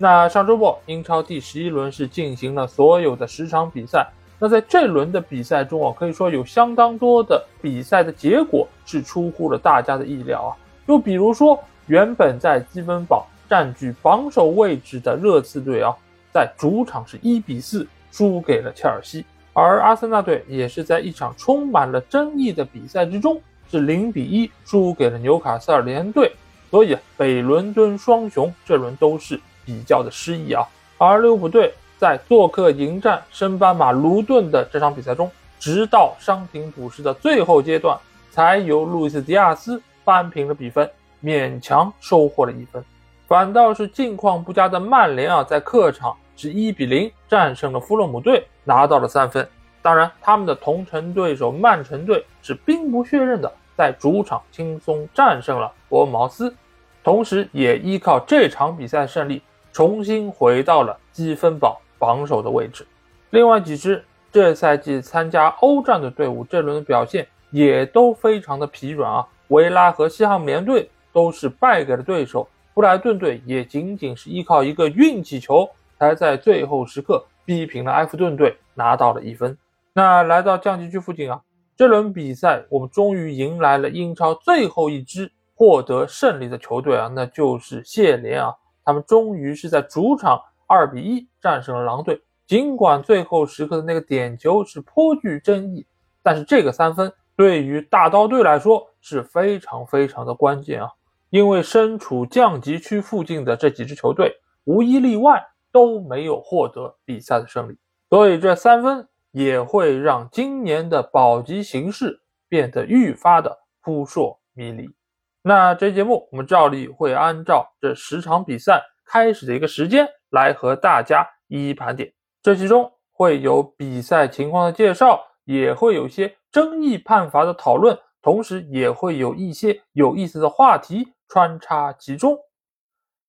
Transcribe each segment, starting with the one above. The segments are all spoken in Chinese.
那上周末英超第十一轮是进行了所有的十场比赛。那在这轮的比赛中啊，可以说有相当多的比赛的结果是出乎了大家的意料啊。就比如说，原本在积分榜占据榜首位置的热刺队啊，在主场是一比四输给了切尔西；而阿森纳队也是在一场充满了争议的比赛之中是零比一输给了纽卡斯尔联队。所以北伦敦双雄这轮都是。比较的失意啊，而利物浦队在做客迎战升班马卢顿的这场比赛中，直到伤停补时的最后阶段，才由路易斯·迪亚斯扳平了比分，勉强收获了一分。反倒是近况不佳的曼联啊，在客场是一比零战胜了富勒姆队，拿到了三分。当然，他们的同城对手曼城队是兵不血刃的，在主场轻松战胜了伯恩茅斯，同时也依靠这场比赛胜利。重新回到了积分榜榜首的位置。另外几支这赛季参加欧战的队伍，这轮的表现也都非常的疲软啊。维拉和西汉姆联队都是败给了对手，布莱顿队也仅仅是依靠一个运气球，才在最后时刻逼平了埃弗顿队，拿到了一分。那来到降级区附近啊，这轮比赛我们终于迎来了英超最后一支获得胜利的球队啊，那就是谢联啊。他们终于是在主场二比一战胜了狼队。尽管最后时刻的那个点球是颇具争议，但是这个三分对于大刀队来说是非常非常的关键啊！因为身处降级区附近的这几支球队，无一例外都没有获得比赛的胜利，所以这三分也会让今年的保级形势变得愈发的扑朔迷离。那这节目我们照例会按照这十场比赛开始的一个时间来和大家一一盘点，这其中会有比赛情况的介绍，也会有些争议判罚的讨论，同时也会有一些有意思的话题穿插其中。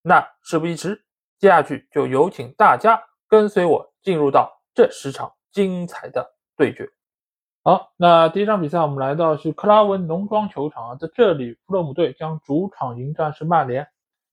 那事不宜迟，接下去就有请大家跟随我进入到这十场精彩的对决。好，那第一场比赛我们来到是克拉文农庄球场啊，在这里，富勒姆队将主场迎战是曼联。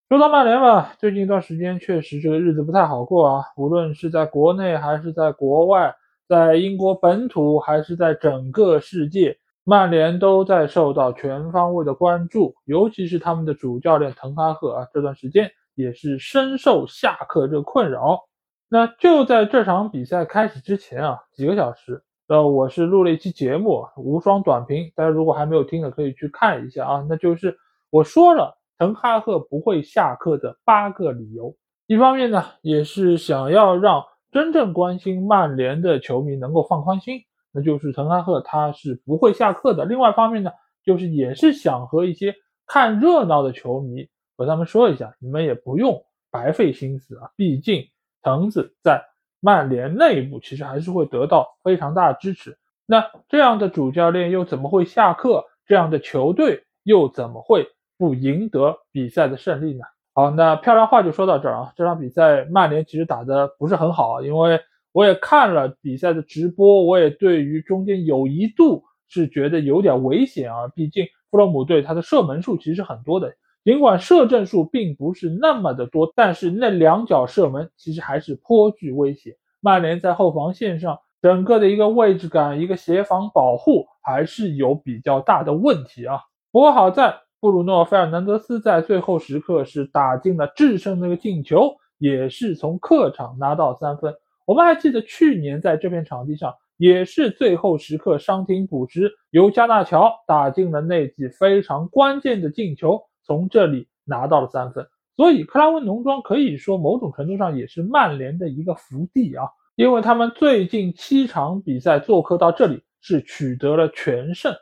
说到曼联吧，最近一段时间确实这个日子不太好过啊，无论是在国内还是在国外，在英国本土还是在整个世界，曼联都在受到全方位的关注，尤其是他们的主教练滕哈赫啊，这段时间也是深受下课这个困扰。那就在这场比赛开始之前啊，几个小时。呃，我是录了一期节目，无双短评，大家如果还没有听的，可以去看一下啊。那就是我说了，滕哈赫不会下课的八个理由。一方面呢，也是想要让真正关心曼联的球迷能够放宽心，那就是滕哈赫他是不会下课的。另外一方面呢，就是也是想和一些看热闹的球迷和他们说一下，你们也不用白费心思啊，毕竟藤子在。曼联内部其实还是会得到非常大的支持。那这样的主教练又怎么会下课？这样的球队又怎么会不赢得比赛的胜利呢？好，那漂亮话就说到这儿啊。这场比赛曼联其实打的不是很好，因为我也看了比赛的直播，我也对于中间有一度是觉得有点危险啊。毕竟弗洛姆队他的射门数其实很多的。尽管射正数并不是那么的多，但是那两脚射门其实还是颇具威胁。曼联在后防线上整个的一个位置感、一个协防保护还是有比较大的问题啊。不过好在布鲁诺·费尔南德斯在最后时刻是打进了制胜那个进球，也是从客场拿到三分。我们还记得去年在这片场地上也是最后时刻伤停补时，由加纳乔打进了那记非常关键的进球。从这里拿到了三分，所以克拉文农庄可以说某种程度上也是曼联的一个福地啊，因为他们最近七场比赛做客到这里是取得了全胜。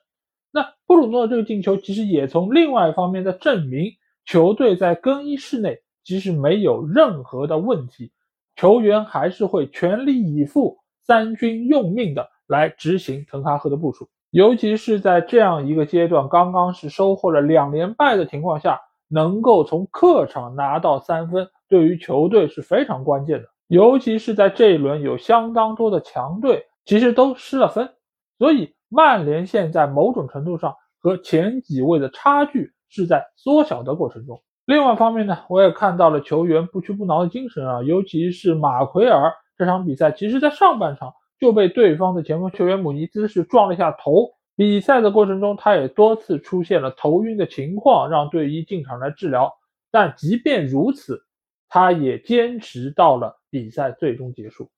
那布鲁诺这个进球其实也从另外一方面在证明球队在更衣室内其实没有任何的问题，球员还是会全力以赴三军用命的来执行滕哈赫的部署。尤其是在这样一个阶段，刚刚是收获了两连败的情况下，能够从客场拿到三分，对于球队是非常关键的。尤其是在这一轮有相当多的强队其实都失了分，所以曼联现在某种程度上和前几位的差距是在缩小的过程中。另外一方面呢，我也看到了球员不屈不挠的精神啊，尤其是马奎尔这场比赛，其实在上半场。就被对方的前锋球员姆尼兹是撞了一下头。比赛的过程中，他也多次出现了头晕的情况，让队医进场来治疗。但即便如此，他也坚持到了比赛最终结束。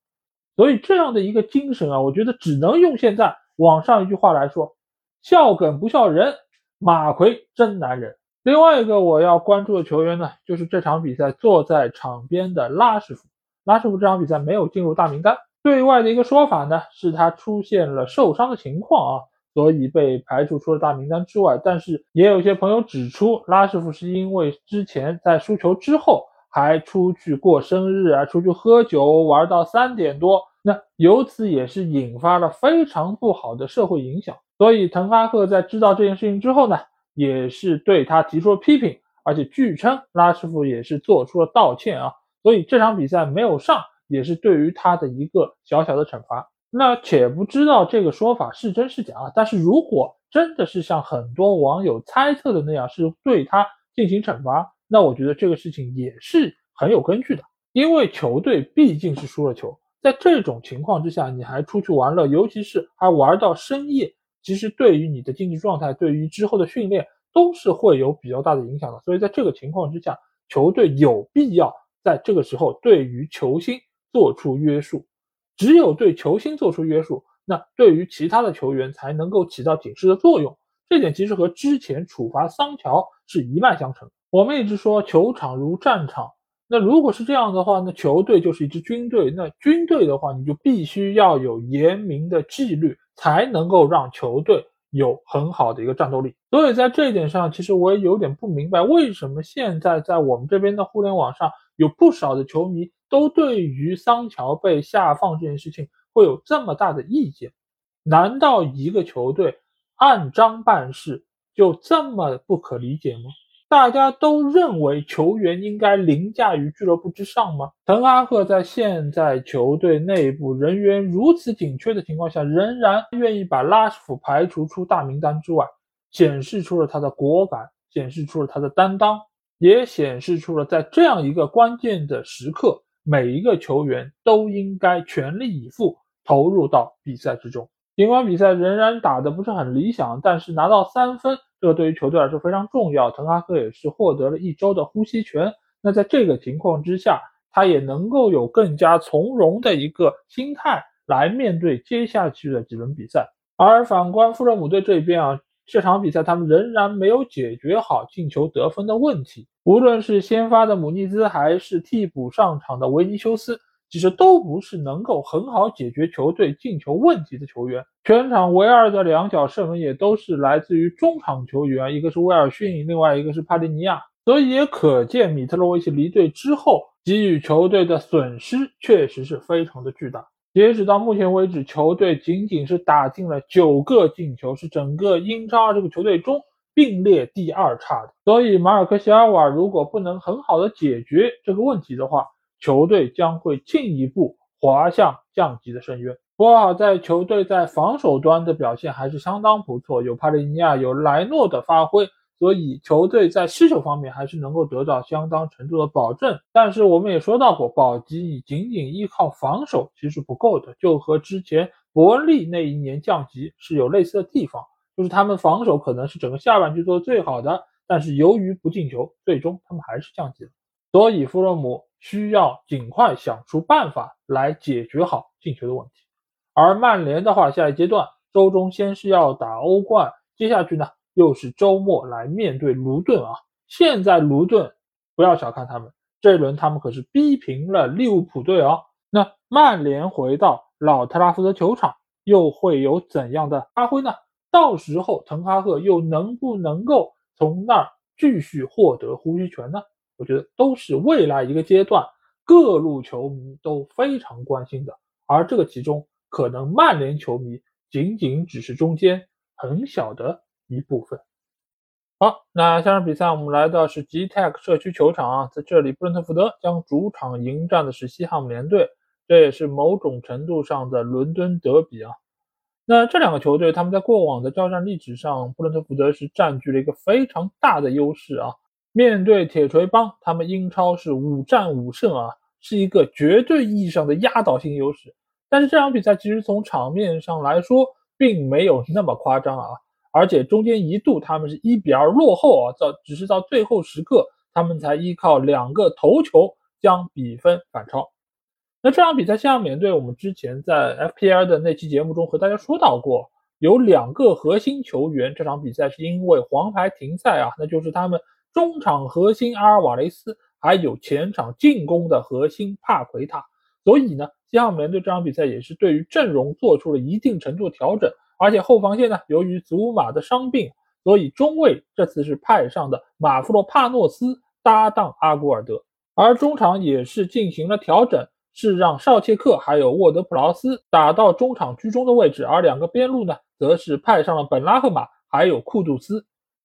所以这样的一个精神啊，我觉得只能用现在网上一句话来说：笑梗不笑人，马奎真男人。另外一个我要关注的球员呢，就是这场比赛坐在场边的拉什福。拉什福这场比赛没有进入大名单。对外的一个说法呢，是他出现了受伤的情况啊，所以被排除出了大名单之外。但是也有些朋友指出，拉什福是因为之前在输球之后还出去过生日啊，出去喝酒玩到三点多，那由此也是引发了非常不好的社会影响。所以滕哈赫在知道这件事情之后呢，也是对他提出了批评，而且据称拉什福也是做出了道歉啊。所以这场比赛没有上。也是对于他的一个小小的惩罚。那且不知道这个说法是真是假啊。但是如果真的是像很多网友猜测的那样，是对他进行惩罚，那我觉得这个事情也是很有根据的。因为球队毕竟是输了球，在这种情况之下，你还出去玩乐，尤其是还玩到深夜，其实对于你的竞技状态，对于之后的训练都是会有比较大的影响的。所以在这个情况之下，球队有必要在这个时候对于球星。做出约束，只有对球星做出约束，那对于其他的球员才能够起到警示的作用。这点其实和之前处罚桑乔是一脉相承。我们一直说球场如战场，那如果是这样的话，那球队就是一支军队。那军队的话，你就必须要有严明的纪律，才能够让球队有很好的一个战斗力。所以在这一点上，其实我也有点不明白，为什么现在在我们这边的互联网上有不少的球迷。都对于桑乔被下放这件事情会有这么大的意见？难道一个球队按章办事就这么不可理解吗？大家都认为球员应该凌驾于俱乐部之上吗？滕哈赫在现在球队内部人员如此紧缺的情况下，仍然愿意把拉什福排除出大名单之外，显示出了他的果敢，显示出了他的担当，也显示出了在这样一个关键的时刻。每一个球员都应该全力以赴投入到比赛之中。尽管比赛仍然打得不是很理想，但是拿到三分，这个对于球队来说非常重要。滕哈赫也是获得了一周的呼吸权。那在这个情况之下，他也能够有更加从容的一个心态来面对接下去的几轮比赛。而反观富勒姆队这边啊。这场比赛，他们仍然没有解决好进球得分的问题。无论是先发的姆尼兹，还是替补上场的维尼修斯，其实都不是能够很好解决球队进球问题的球员。全场唯二的两脚射门也都是来自于中场球员，一个是威尔逊，另外一个是帕利尼亚。所以也可见，米特洛维奇离队之后，给予球队的损失确实是非常的巨大。截止到目前为止，球队仅仅是打进了九个进球，是整个英超这个球队中并列第二差的。所以，马尔科西尔瓦如果不能很好的解决这个问题的话，球队将会进一步滑向降级的深渊。不过好在球队在防守端的表现还是相当不错，有帕利尼亚、有莱诺的发挥。所以球队在失球方面还是能够得到相当程度的保证，但是我们也说到过，保级你仅仅依靠防守其实不够的，就和之前伯恩利那一年降级是有类似的地方，就是他们防守可能是整个下半区做的最好的，但是由于不进球，最终他们还是降级了。所以弗洛姆需要尽快想出办法来解决好进球的问题。而曼联的话，下一阶段周中先是要打欧冠，接下去呢？又是周末来面对卢顿啊！现在卢顿不要小看他们，这一轮他们可是逼平了利物浦队哦。那曼联回到老特拉福德球场又会有怎样的发挥呢？到时候滕哈赫又能不能够从那儿继续获得呼吸权呢？我觉得都是未来一个阶段各路球迷都非常关心的。而这个其中可能曼联球迷仅仅只是中间很小的一部分。好，那下场比赛我们来到是 Gtech 社区球场啊，在这里布伦特福德将主场迎战的是西汉姆联队，这也是某种程度上的伦敦德比啊。那这两个球队他们在过往的交战历史上，布伦特福德是占据了一个非常大的优势啊。面对铁锤帮，他们英超是五战五胜啊，是一个绝对意义上的压倒性优势。但是这场比赛其实从场面上来说，并没有那么夸张啊。而且中间一度他们是一比二落后啊，到只是到最后时刻，他们才依靠两个头球将比分反超。那这场比赛下面对我们之前在 FPL 的那期节目中和大家说到过，有两个核心球员这场比赛是因为黄牌停赛啊，那就是他们中场核心阿尔瓦雷斯，还有前场进攻的核心帕奎塔。所以呢，西汉姆联队这场比赛也是对于阵容做出了一定程度的调整。而且后防线呢，由于祖马的伤病，所以中卫这次是派上的马夫洛帕诺斯搭档阿古尔德，而中场也是进行了调整，是让绍切克还有沃德普劳斯打到中场居中的位置，而两个边路呢，则是派上了本拉赫马还有库杜斯，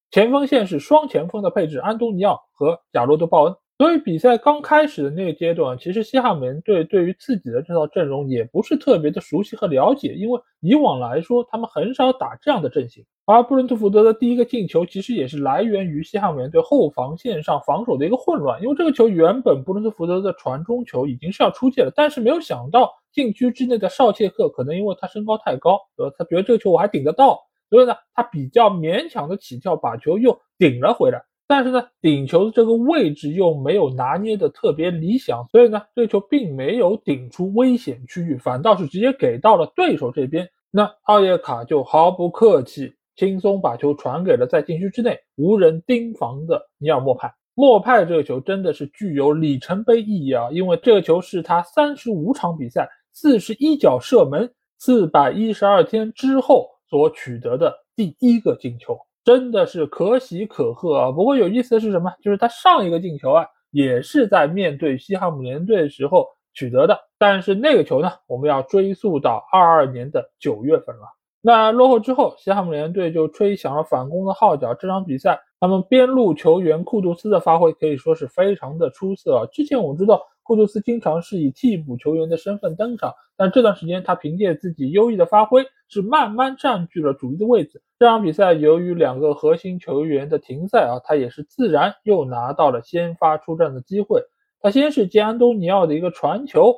前锋线是双前锋的配置，安东尼奥和贾罗德鲍恩。所以比赛刚开始的那个阶段，其实西汉姆联队对于自己的这套阵容也不是特别的熟悉和了解，因为以往来说他们很少打这样的阵型。而布伦特福德的第一个进球其实也是来源于西汉姆联队后防线上防守的一个混乱，因为这个球原本布伦特福德的传中球已经是要出界了，但是没有想到禁区之内的绍切克可能因为他身高太高，呃，他觉得这个球我还顶得到，所以呢，他比较勉强的起跳把球又顶了回来。但是呢，顶球的这个位置又没有拿捏的特别理想，所以呢，这球并没有顶出危险区域，反倒是直接给到了对手这边。那奥耶卡就毫不客气，轻松把球传给了在禁区之内无人盯防的尼尔莫派。莫派这个球真的是具有里程碑意义啊，因为这个球是他三十五场比赛四十一脚射门四百一十二天之后所取得的第一个进球。真的是可喜可贺啊！不过有意思的是什么？就是他上一个进球啊，也是在面对西汉姆联队的时候取得的。但是那个球呢，我们要追溯到二二年的九月份了。那落后之后，西汉姆联队就吹响了反攻的号角。这场比赛，他们边路球员库杜斯的发挥可以说是非常的出色。之前我们知道。库杜斯经常是以替补球员的身份登场，但这段时间他凭借自己优异的发挥，是慢慢占据了主力的位置。这场比赛由于两个核心球员的停赛啊，他也是自然又拿到了先发出战的机会。他先是接安东尼奥的一个传球，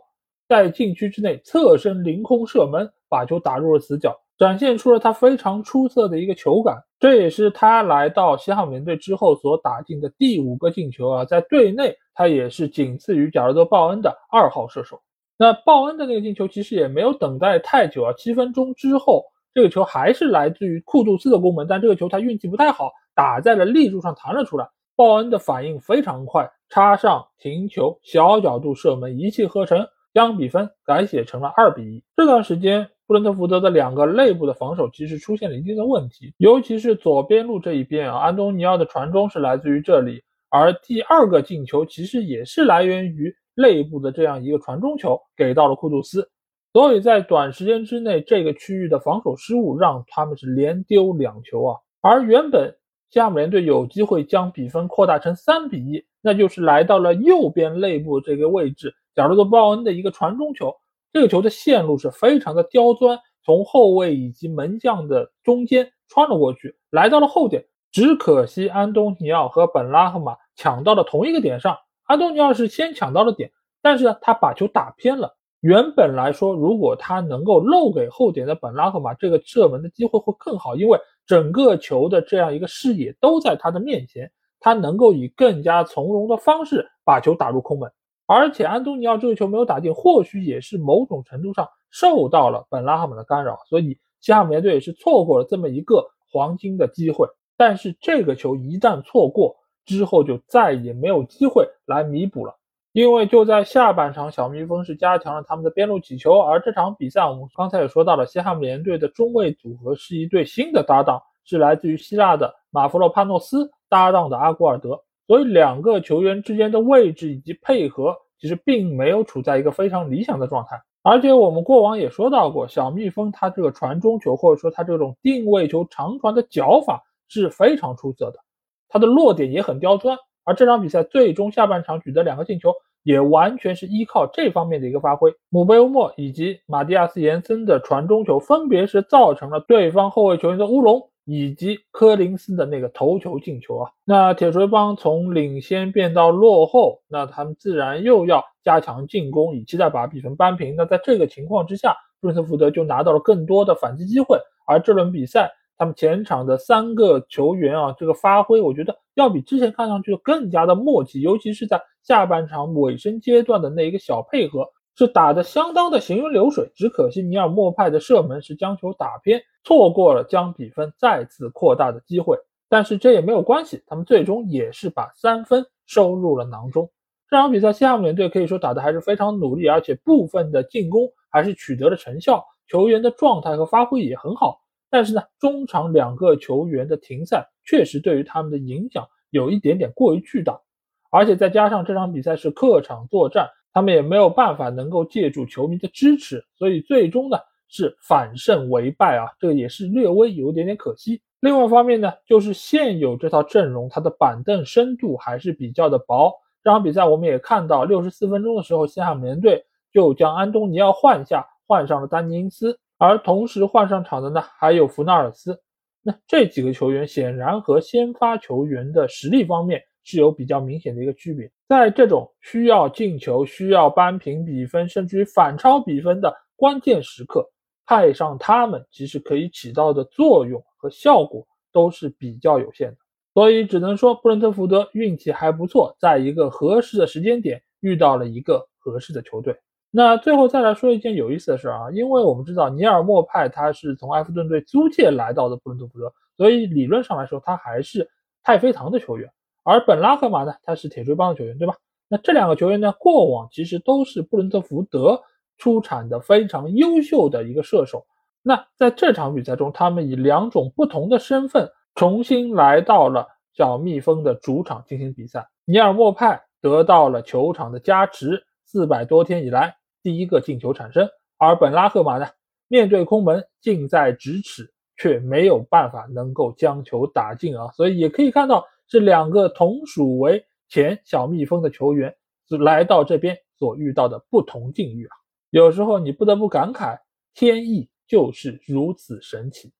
在禁区之内侧身凌空射门，把球打入了死角。展现出了他非常出色的一个球感，这也是他来到西汉姆联队之后所打进的第五个进球啊！在队内，他也是仅次于贾罗德·鲍恩的二号射手。那鲍恩的那个进球其实也没有等待太久啊，七分钟之后，这个球还是来自于库杜斯的攻门，但这个球他运气不太好，打在了立柱上弹了出来。鲍恩的反应非常快，插上停球，小角度射门，一气呵成，将比分改写成了二比一。这段时间。布伦特福德的两个内部的防守其实出现了一定的问题，尤其是左边路这一边啊，安东尼奥的传中是来自于这里，而第二个进球其实也是来源于内部的这样一个传中球给到了库杜斯，所以在短时间之内，这个区域的防守失误让他们是连丢两球啊，而原本加姆联队有机会将比分扩大成三比一，那就是来到了右边内部这个位置，假如说鲍恩的一个传中球。这个球的线路是非常的刁钻，从后卫以及门将的中间穿了过去，来到了后点。只可惜安东尼奥和本拉赫马抢到了同一个点上。安东尼奥是先抢到了点，但是呢，他把球打偏了。原本来说，如果他能够漏给后点的本拉赫马，这个射门的机会会更好，因为整个球的这样一个视野都在他的面前，他能够以更加从容的方式把球打入空门。而且安东尼奥这个球没有打进，或许也是某种程度上受到了本拉赫姆的干扰，所以西汉姆联队也是错过了这么一个黄金的机会。但是这个球一旦错过之后，就再也没有机会来弥补了，因为就在下半场，小蜜蜂是加强了他们的边路起球。而这场比赛我们刚才也说到了，西汉姆联队的中卫组合是一对新的搭档，是来自于希腊的马弗洛帕诺斯搭档的阿古尔德。所以两个球员之间的位置以及配合，其实并没有处在一个非常理想的状态。而且我们过往也说到过，小蜜蜂它这个传中球或者说它这种定位球长传的脚法是非常出色的，它的落点也很刁钻。而这场比赛最终下半场取得两个进球，也完全是依靠这方面的一个发挥。姆贝欧莫以及马蒂亚斯·延森的传中球，分别是造成了对方后卫球员的乌龙。以及科林斯的那个头球进球啊，那铁锤帮从领先变到落后，那他们自然又要加强进攻，以期待把比分扳平。那在这个情况之下，布伦特福德就拿到了更多的反击机会。而这轮比赛，他们前场的三个球员啊，这个发挥，我觉得要比之前看上去更加的默契，尤其是在下半场尾声阶段的那一个小配合。是打得相当的行云流水，只可惜尼尔莫派的射门是将球打偏，错过了将比分再次扩大的机会。但是这也没有关系，他们最终也是把三分收入了囊中。这场比赛，西汉姆联队可以说打得还是非常努力，而且部分的进攻还是取得了成效，球员的状态和发挥也很好。但是呢，中场两个球员的停赛确实对于他们的影响有一点点过于巨大，而且再加上这场比赛是客场作战。他们也没有办法能够借助球迷的支持，所以最终呢是反胜为败啊，这个也是略微有点点可惜。另外一方面呢，就是现有这套阵容，它的板凳深度还是比较的薄。这场比赛我们也看到，六十四分钟的时候，西汉姆联队就将安东尼奥换下，换上了丹尼因斯，而同时换上场的呢还有弗纳尔斯。那这几个球员显然和先发球员的实力方面。是有比较明显的一个区别，在这种需要进球、需要扳平比分，甚至于反超比分的关键时刻，派上他们其实可以起到的作用和效果都是比较有限的。所以只能说布伦特福德运气还不错，在一个合适的时间点遇到了一个合适的球队。那最后再来说一件有意思的事啊，因为我们知道尼尔莫派他是从埃弗顿队租借来到的布伦特福德，所以理论上来说他还是太妃糖的球员。而本拉赫马呢，他是铁锤帮的球员，对吧？那这两个球员呢，过往其实都是布伦特福德出产的非常优秀的一个射手。那在这场比赛中，他们以两种不同的身份重新来到了小蜜蜂的主场进行比赛。尼尔莫派得到了球场的加持，四百多天以来第一个进球产生。而本拉赫马呢，面对空门近在咫尺，却没有办法能够将球打进啊。所以也可以看到。这两个同属为前小蜜蜂的球员，来到这边所遇到的不同境遇啊，有时候你不得不感慨，天意就是如此神奇。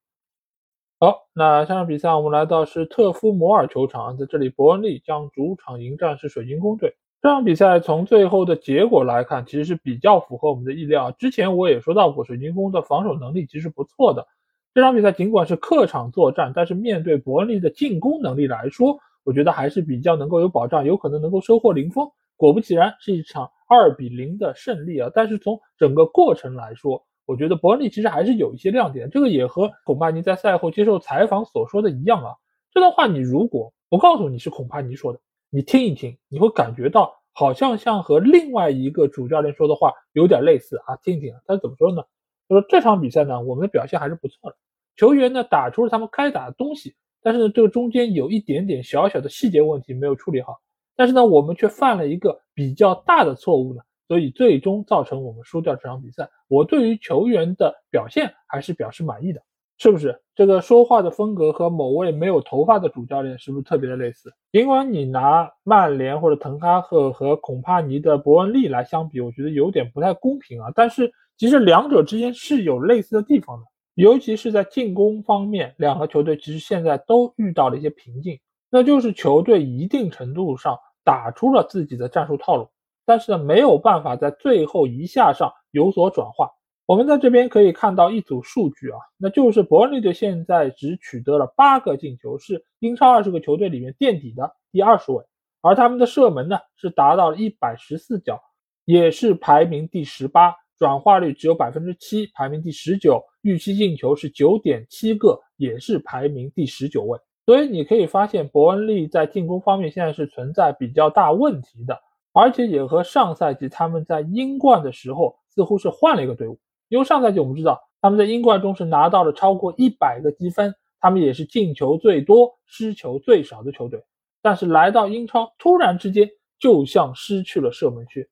好，那下场比赛我们来到是特夫摩尔球场，在这里伯恩利将主场迎战是水晶宫队。这场比赛从最后的结果来看，其实是比较符合我们的意料。之前我也说到过，水晶宫的防守能力其实不错的。这场比赛尽管是客场作战，但是面对伯恩利的进攻能力来说，我觉得还是比较能够有保障，有可能能够收获零封。果不其然，是一场二比零的胜利啊！但是从整个过程来说，我觉得伯恩利其实还是有一些亮点。这个也和孔帕尼在赛后接受采访所说的一样啊。这段话你如果不告诉你是孔帕尼说的，你听一听，你会感觉到好像像和另外一个主教练说的话有点类似啊。听一听他是怎么说呢？他说这场比赛呢，我们的表现还是不错的。球员呢打出了他们该打的东西，但是呢，这个中间有一点点小小的细节问题没有处理好。但是呢，我们却犯了一个比较大的错误呢，所以最终造成我们输掉这场比赛。我对于球员的表现还是表示满意的，是不是？这个说话的风格和某位没有头发的主教练是不是特别的类似？尽管你拿曼联或者滕哈赫和孔帕尼的伯恩利来相比，我觉得有点不太公平啊。但是其实两者之间是有类似的地方的。尤其是在进攻方面，两个球队其实现在都遇到了一些瓶颈，那就是球队一定程度上打出了自己的战术套路，但是呢没有办法在最后一下上有所转化。我们在这边可以看到一组数据啊，那就是伯恩利队现在只取得了八个进球，是英超二十个球队里面垫底的第二十位，而他们的射门呢是达到了一百十四脚，也是排名第十八。转化率只有百分之七，排名第十九。预期进球是九点七个，也是排名第十九位。所以你可以发现，伯恩利在进攻方面现在是存在比较大问题的，而且也和上赛季他们在英冠的时候似乎是换了一个队伍。因为上赛季我们知道他们在英冠中是拿到了超过一百个积分，他们也是进球最多、失球最少的球队。但是来到英超，突然之间就像失去了射门区，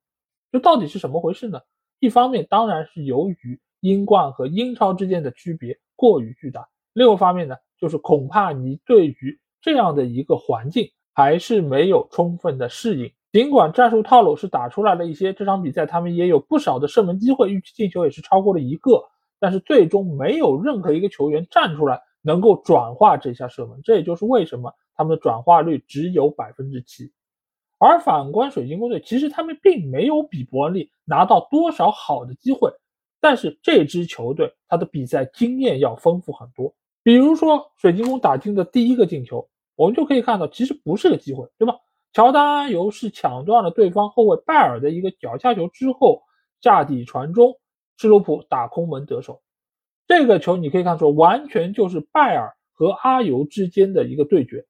这到底是什么回事呢？一方面当然是由于英冠和英超之间的区别过于巨大，另一方面呢，就是恐怕你对于这样的一个环境还是没有充分的适应。尽管战术套路是打出来了一些，这场比赛他们也有不少的射门机会，预期进球也是超过了一个，但是最终没有任何一个球员站出来能够转化这下射门，这也就是为什么他们的转化率只有百分之七。而反观水晶宫队，其实他们并没有比伯恩利拿到多少好的机会，但是这支球队他的比赛经验要丰富很多。比如说水晶宫打进的第一个进球，我们就可以看到，其实不是个机会，对吧？乔丹阿尤是抢断了对方后卫拜尔的一个脚下球之后下底传中，施罗普打空门得手。这个球你可以看出，完全就是拜尔和阿尤之间的一个对决。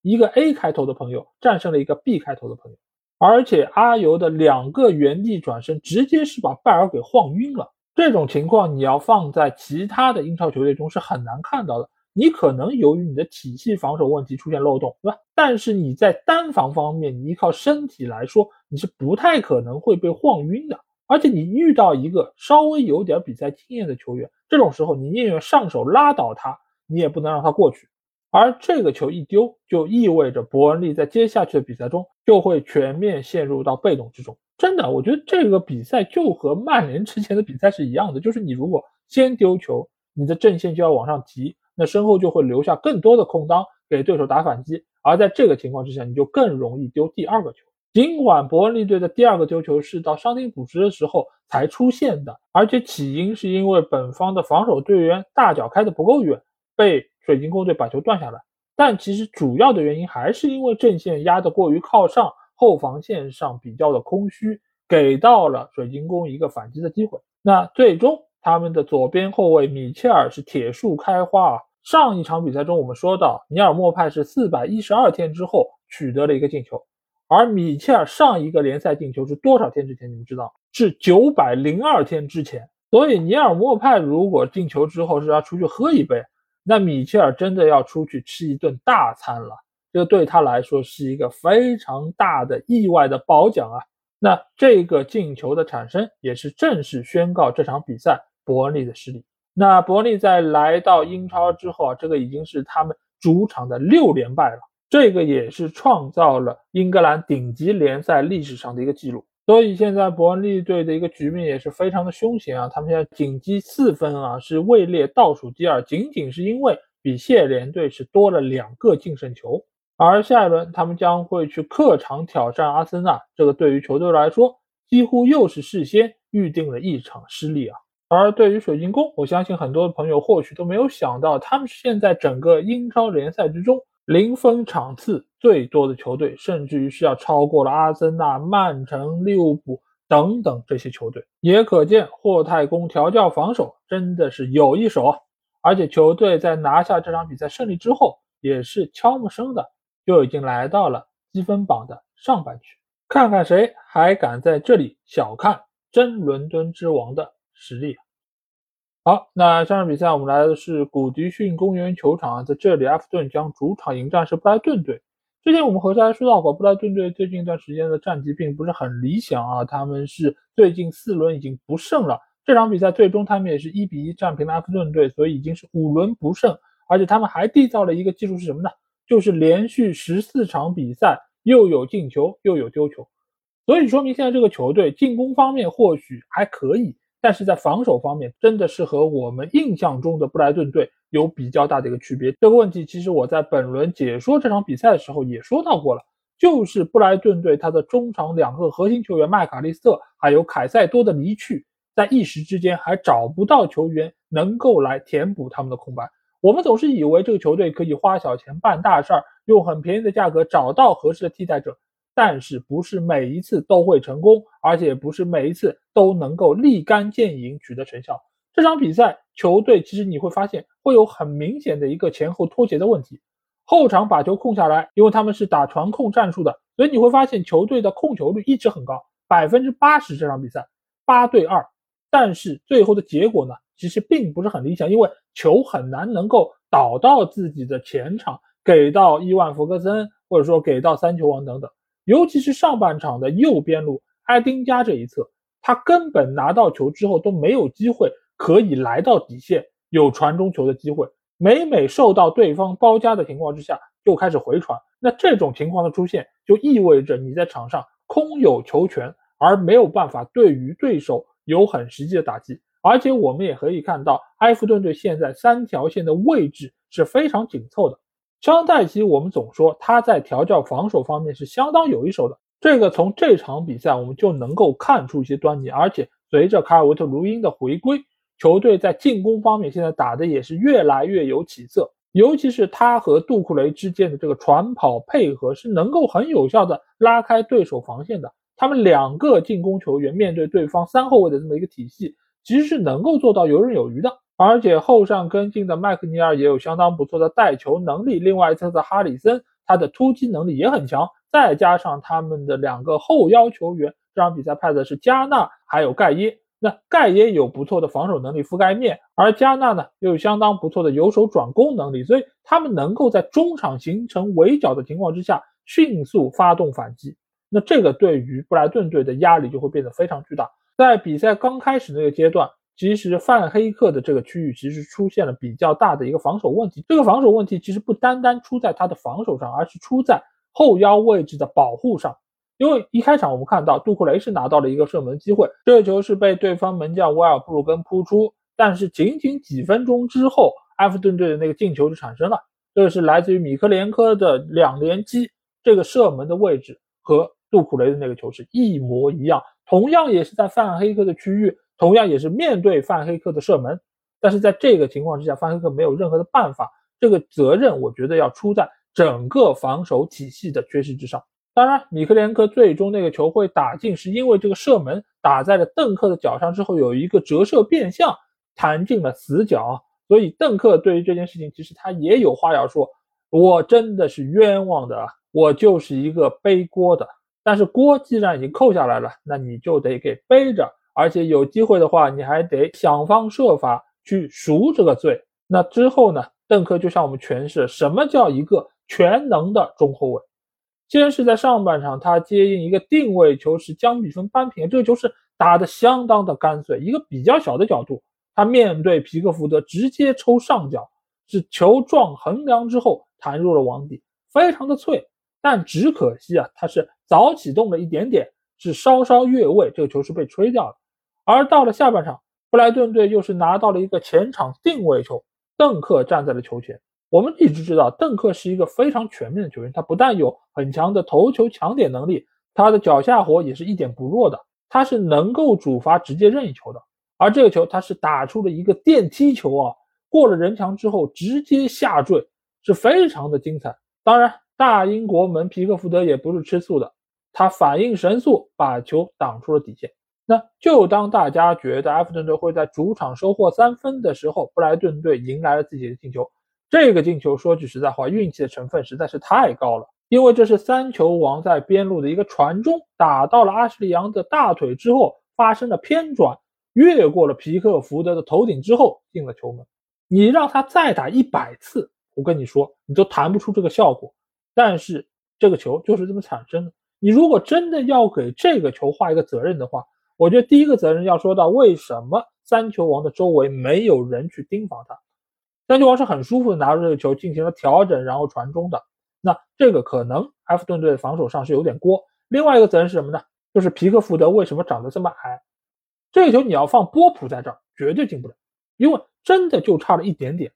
一个 A 开头的朋友战胜了一个 B 开头的朋友，而且阿尤的两个原地转身直接是把拜尔给晃晕了。这种情况你要放在其他的英超球队中是很难看到的。你可能由于你的体系防守问题出现漏洞，对吧？但是你在单防方面，你依靠身体来说，你是不太可能会被晃晕的。而且你遇到一个稍微有点比赛经验的球员，这种时候你宁愿上手拉倒他，你也不能让他过去。而这个球一丢，就意味着伯恩利在接下去的比赛中就会全面陷入到被动之中。真的，我觉得这个比赛就和曼联之前的比赛是一样的，就是你如果先丢球，你的阵线就要往上提，那身后就会留下更多的空当给对手打反击。而在这个情况之下，你就更容易丢第二个球。尽管伯恩利队的第二个丢球是到伤停补时的时候才出现的，而且起因是因为本方的防守队员大脚开的不够远，被。水晶宫队把球断下来，但其实主要的原因还是因为阵线压得过于靠上，后防线上比较的空虚，给到了水晶宫一个反击的机会。那最终他们的左边后卫米切尔是铁树开花啊！上一场比赛中我们说到，尼尔莫派是四百一十二天之后取得了一个进球，而米切尔上一个联赛进球是多少天之前？你们知道是九百零二天之前。所以尼尔莫派如果进球之后是要出去喝一杯。那米切尔真的要出去吃一顿大餐了，这对他来说是一个非常大的意外的褒奖啊！那这个进球的产生也是正式宣告这场比赛伯恩利的失利。那伯恩利在来到英超之后啊，这个已经是他们主场的六连败了，这个也是创造了英格兰顶级联赛历史上的一个记录。所以现在伯恩利队的一个局面也是非常的凶险啊！他们现在仅积四分啊，是位列倒数第二，仅仅是因为比谢联队是多了两个净胜球。而下一轮他们将会去客场挑战阿森纳，这个对于球队来说几乎又是事先预定了一场失利啊！而对于水晶宫，我相信很多朋友或许都没有想到，他们是现在整个英超联赛之中。零分场次最多的球队，甚至于是要超过了阿森纳、曼城、利物浦等等这些球队，也可见霍太公调教防守真的是有一手。而且球队在拿下这场比赛胜利之后，也是悄无声的就已经来到了积分榜的上半区，看看谁还敢在这里小看真伦敦之王的实力。好，那上场比赛我们来的是古迪逊公园球场，在这里，埃弗顿将主场迎战是布莱顿队。之前我们和大家说到过，布莱顿队最近一段时间的战绩并不是很理想啊，他们是最近四轮已经不胜了。这场比赛最终他们也是一比一战平了埃弗顿队，所以已经是五轮不胜。而且他们还缔造了一个记录是什么呢？就是连续十四场比赛又有进球又有丢球，所以说明现在这个球队进攻方面或许还可以。但是在防守方面，真的是和我们印象中的布莱顿队有比较大的一个区别。这个问题其实我在本轮解说这场比赛的时候也说到过了，就是布莱顿队他的中场两个核心球员麦卡利斯特还有凯塞多的离去，在一时之间还找不到球员能够来填补他们的空白。我们总是以为这个球队可以花小钱办大事儿，用很便宜的价格找到合适的替代者。但是不是每一次都会成功，而且不是每一次都能够立竿见影取得成效。这场比赛球队其实你会发现会有很明显的一个前后脱节的问题，后场把球控下来，因为他们是打传控战术的，所以你会发现球队的控球率一直很高，百分之八十。这场比赛八对二，但是最后的结果呢，其实并不是很理想，因为球很难能够导到自己的前场，给到伊万弗格森，或者说给到三球王等等。尤其是上半场的右边路埃丁加这一侧，他根本拿到球之后都没有机会可以来到底线有传中球的机会，每每受到对方包夹的情况之下就开始回传。那这种情况的出现，就意味着你在场上空有球权，而没有办法对于对手有很实际的打击。而且我们也可以看到，埃弗顿队现在三条线的位置是非常紧凑的。肖戴奇，我们总说他在调教防守方面是相当有一手的。这个从这场比赛我们就能够看出一些端倪。而且随着卡尔维特卢因的回归，球队在进攻方面现在打的也是越来越有起色。尤其是他和杜库雷之间的这个传跑配合，是能够很有效的拉开对手防线的。他们两个进攻球员面对对方三后卫的这么一个体系，其实是能够做到游刃有余的。而且后上跟进的麦克尼尔也有相当不错的带球能力，另外一侧的哈里森，他的突击能力也很强，再加上他们的两个后腰球员，这场比赛派的是加纳还有盖耶，那盖耶有不错的防守能力覆盖面，而加纳呢又有相当不错的由守转攻能力，所以他们能够在中场形成围剿的情况之下迅速发动反击，那这个对于布莱顿队的压力就会变得非常巨大，在比赛刚开始那个阶段。其实范黑克的这个区域其实出现了比较大的一个防守问题。这个防守问题其实不单单出在他的防守上，而是出在后腰位置的保护上。因为一开场我们看到杜库雷是拿到了一个射门机会，这个球是被对方门将威尔布鲁根扑出，但是仅仅几分钟之后，埃弗顿队的那个进球就产生了。这是来自于米克连科的两连击，这个射门的位置和杜库雷的那个球是一模一样，同样也是在范黑克的区域。同样也是面对范黑克的射门，但是在这个情况之下，范黑克没有任何的办法。这个责任我觉得要出在整个防守体系的缺失之上。当然，米克连科最终那个球会打进，是因为这个射门打在了邓克的脚上之后有一个折射变向，弹进了死角。所以邓克对于这件事情其实他也有话要说：我真的是冤枉的，我就是一个背锅的。但是锅既然已经扣下来了，那你就得给背着。而且有机会的话，你还得想方设法去赎这个罪。那之后呢？邓克就向我们诠释什么叫一个全能的中后卫。先是在上半场，他接应一个定位球时将比分扳平，这个球是打得相当的干脆，一个比较小的角度，他面对皮克福德直接抽上角，是球撞横梁之后弹入了网底，非常的脆。但只可惜啊，他是早启动了一点点，是稍稍越位，这个球是被吹掉了。而到了下半场，布莱顿队又是拿到了一个前场定位球，邓克站在了球前。我们一直知道，邓克是一个非常全面的球员，他不但有很强的头球抢点能力，他的脚下活也是一点不弱的，他是能够主罚直接任意球的。而这个球，他是打出了一个电梯球啊，过了人墙之后直接下坠，是非常的精彩。当然，大英国门皮克福德也不是吃素的，他反应神速，把球挡出了底线。那就当大家觉得埃弗顿队会在主场收获三分的时候，布莱顿队迎来了自己的进球。这个进球说句实在话，运气的成分实在是太高了，因为这是三球王在边路的一个传中，打到了阿什利杨的大腿之后发生了偏转，越过了皮克福德的头顶之后进了球门。你让他再打一百次，我跟你说，你都弹不出这个效果。但是这个球就是这么产生的。你如果真的要给这个球画一个责任的话，我觉得第一个责任要说到为什么三球王的周围没有人去盯防他，三球王是很舒服的拿着这个球进行了调整，然后传中的。那这个可能埃弗顿队的防守上是有点锅。另外一个责任是什么呢？就是皮克福德为什么长得这么矮？这个球你要放波普在这儿绝对进不了，因为真的就差了一点点。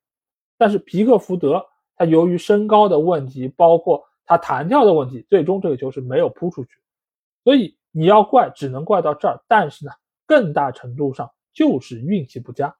但是皮克福德他由于身高的问题，包括他弹跳的问题，最终这个球是没有扑出去，所以。你要怪，只能怪到这儿。但是呢，更大程度上就是运气不佳。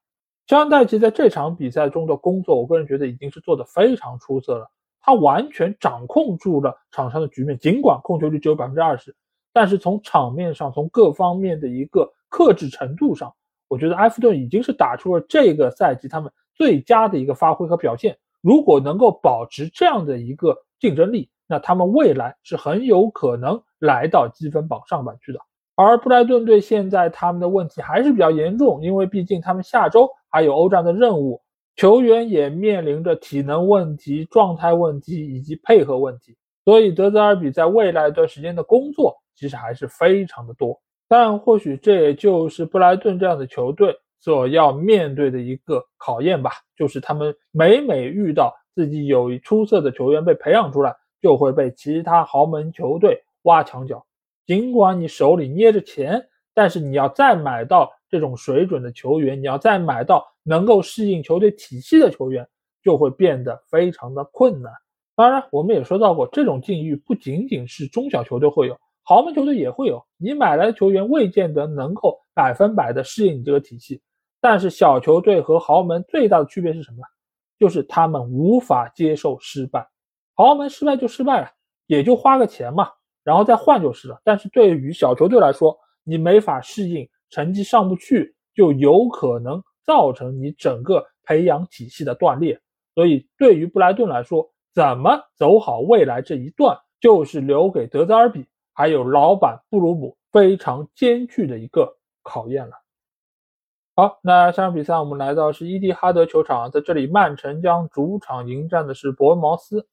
肖恩戴奇在这场比赛中的工作，我个人觉得已经是做得非常出色了。他完全掌控住了场上的局面，尽管控球率只有百分之二十，但是从场面上，从各方面的一个克制程度上，我觉得埃弗顿已经是打出了这个赛季他们最佳的一个发挥和表现。如果能够保持这样的一个竞争力，那他们未来是很有可能来到积分榜上半区的，而布莱顿队现在他们的问题还是比较严重，因为毕竟他们下周还有欧战的任务，球员也面临着体能问题、状态问题以及配合问题，所以德泽尔比在未来一段时间的工作其实还是非常的多。但或许这也就是布莱顿这样的球队所要面对的一个考验吧，就是他们每每遇到自己有出色的球员被培养出来，就会被其他豪门球队挖墙脚。尽管你手里捏着钱，但是你要再买到这种水准的球员，你要再买到能够适应球队体系的球员，就会变得非常的困难。当然，我们也说到过，这种境遇不仅仅是中小球队会有，豪门球队也会有。你买来的球员未见得能够百分百的适应你这个体系，但是小球队和豪门最大的区别是什么呢？就是他们无法接受失败。豪门失败就失败了，也就花个钱嘛，然后再换就是了。但是对于小球队来说，你没法适应，成绩上不去，就有可能造成你整个培养体系的断裂。所以对于布莱顿来说，怎么走好未来这一段，就是留给德泽尔比还有老板布鲁姆非常艰巨的一个考验了。好，那下场比赛我们来到是伊蒂哈德球场，在这里曼城将主场迎战的是伯恩茅斯。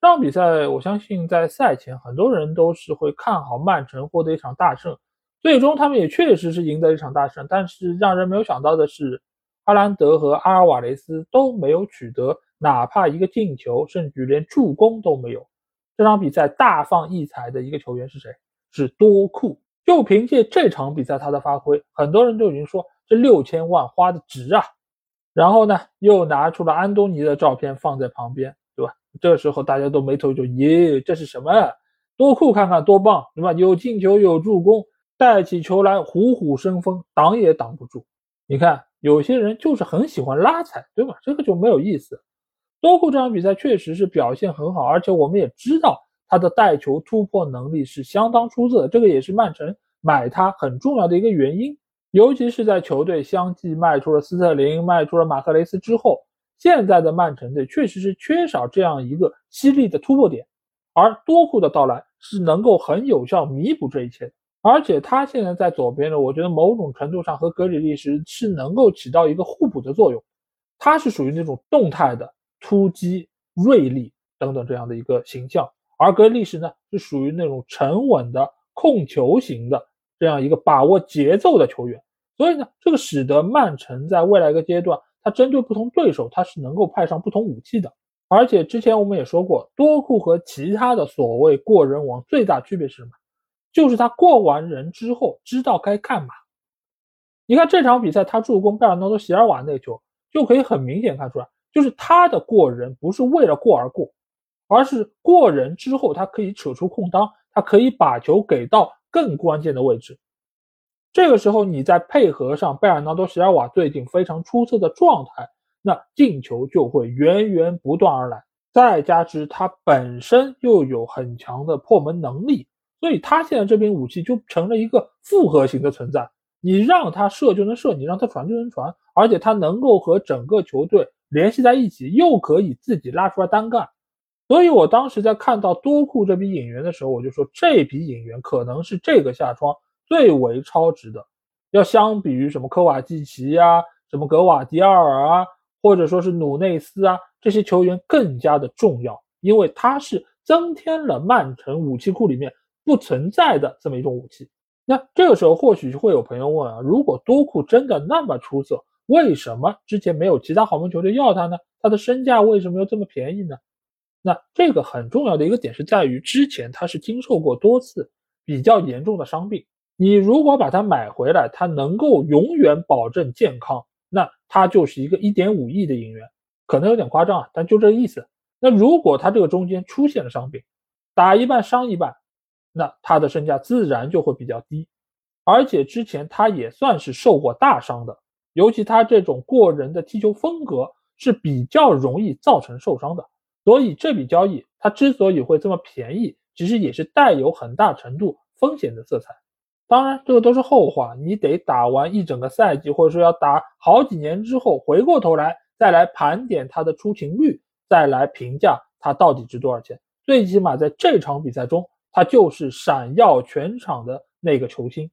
这场比赛，我相信在赛前很多人都是会看好曼城获得一场大胜，最终他们也确实是赢得一场大胜。但是让人没有想到的是，哈兰德和阿尔瓦雷斯都没有取得。哪怕一个进球，甚至连助攻都没有，这场比赛大放异彩的一个球员是谁？是多库。就凭借这场比赛他的发挥，很多人都已经说这六千万花的值啊。然后呢，又拿出了安东尼的照片放在旁边，这时候大家都眉头就耶，这是什么？多库看看多棒，对吧？有进球有助攻，带起球来虎虎生风，挡也挡不住。你看，有些人就是很喜欢拉踩，对吧？这个就没有意思。多库这场比赛确实是表现很好，而且我们也知道他的带球突破能力是相当出色的，这个也是曼城买他很重要的一个原因。尤其是在球队相继卖出了斯特林、卖出了马克雷斯之后，现在的曼城队确实是缺少这样一个犀利的突破点，而多库的到来是能够很有效弥补这一切的。而且他现在在左边呢，我觉得某种程度上和格里利什是能够起到一个互补的作用，他是属于那种动态的。突击、锐利等等这样的一个形象，而格里利什呢是属于那种沉稳的控球型的这样一个把握节奏的球员，所以呢，这个使得曼城在未来一个阶段，他针对不同对手，他是能够派上不同武器的。而且之前我们也说过，多库和其他的所谓过人王最大区别是什么？就是他过完人之后知道该干嘛。你看这场比赛他助攻贝尔纳多席尔瓦那个球，就可以很明显看出来。就是他的过人不是为了过而过，而是过人之后他可以扯出空当，他可以把球给到更关键的位置。这个时候你再配合上贝尔纳多·席尔瓦最近非常出色的状态，那进球就会源源不断而来。再加之他本身又有很强的破门能力，所以他现在这柄武器就成了一个复合型的存在。你让他射就能射，你让他传就能传，而且他能够和整个球队。联系在一起，又可以自己拉出来单干，所以我当时在看到多库这笔引援的时候，我就说这笔引援可能是这个夏窗最为超值的，要相比于什么科瓦季奇呀、什么格瓦迪奥尔啊，或者说是努内斯啊这些球员更加的重要，因为他是增添了曼城武器库里面不存在的这么一种武器。那这个时候或许会有朋友问啊，如果多库真的那么出色？为什么之前没有其他豪门球队要他呢？他的身价为什么又这么便宜呢？那这个很重要的一个点是在于，之前他是经受过多次比较严重的伤病。你如果把它买回来，它能够永远保证健康，那它就是一个一点五亿的银元，可能有点夸张啊，但就这个意思。那如果他这个中间出现了伤病，打一半伤一半，那他的身价自然就会比较低。而且之前他也算是受过大伤的。尤其他这种过人的踢球风格是比较容易造成受伤的，所以这笔交易它之所以会这么便宜，其实也是带有很大程度风险的色彩。当然，这个都是后话，你得打完一整个赛季，或者说要打好几年之后，回过头来再来盘点他的出勤率，再来评价他到底值多少钱。最起码在这场比赛中，他就是闪耀全场的那个球星。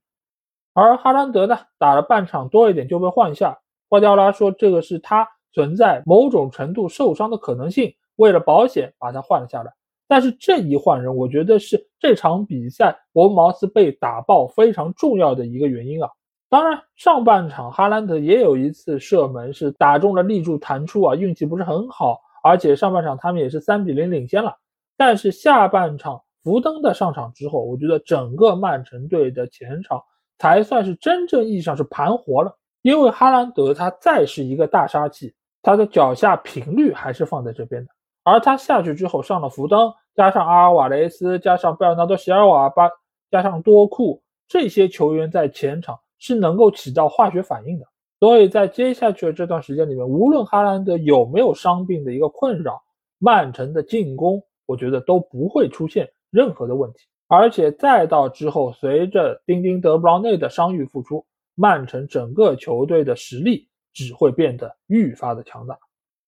而哈兰德呢，打了半场多一点就被换下。瓜迪奥拉说，这个是他存在某种程度受伤的可能性，为了保险把他换了下来。但是这一换人，我觉得是这场比赛伯恩茅斯被打爆非常重要的一个原因啊。当然，上半场哈兰德也有一次射门是打中了立柱弹出啊，运气不是很好。而且上半场他们也是三比零领先了。但是下半场福登的上场之后，我觉得整个曼城队的前场才算是真正意义上是盘活了。因为哈兰德他再是一个大杀器，他的脚下频率还是放在这边的。而他下去之后上了福登，加上阿尔瓦雷斯，加上贝尔纳多席尔瓦，巴加上多库这些球员在前场。是能够起到化学反应的，所以在接下去的这段时间里面，无论哈兰德有没有伤病的一个困扰，曼城的进攻我觉得都不会出现任何的问题。而且再到之后，随着丁丁德布劳内的伤愈复出，曼城整个球队的实力只会变得愈发的强大。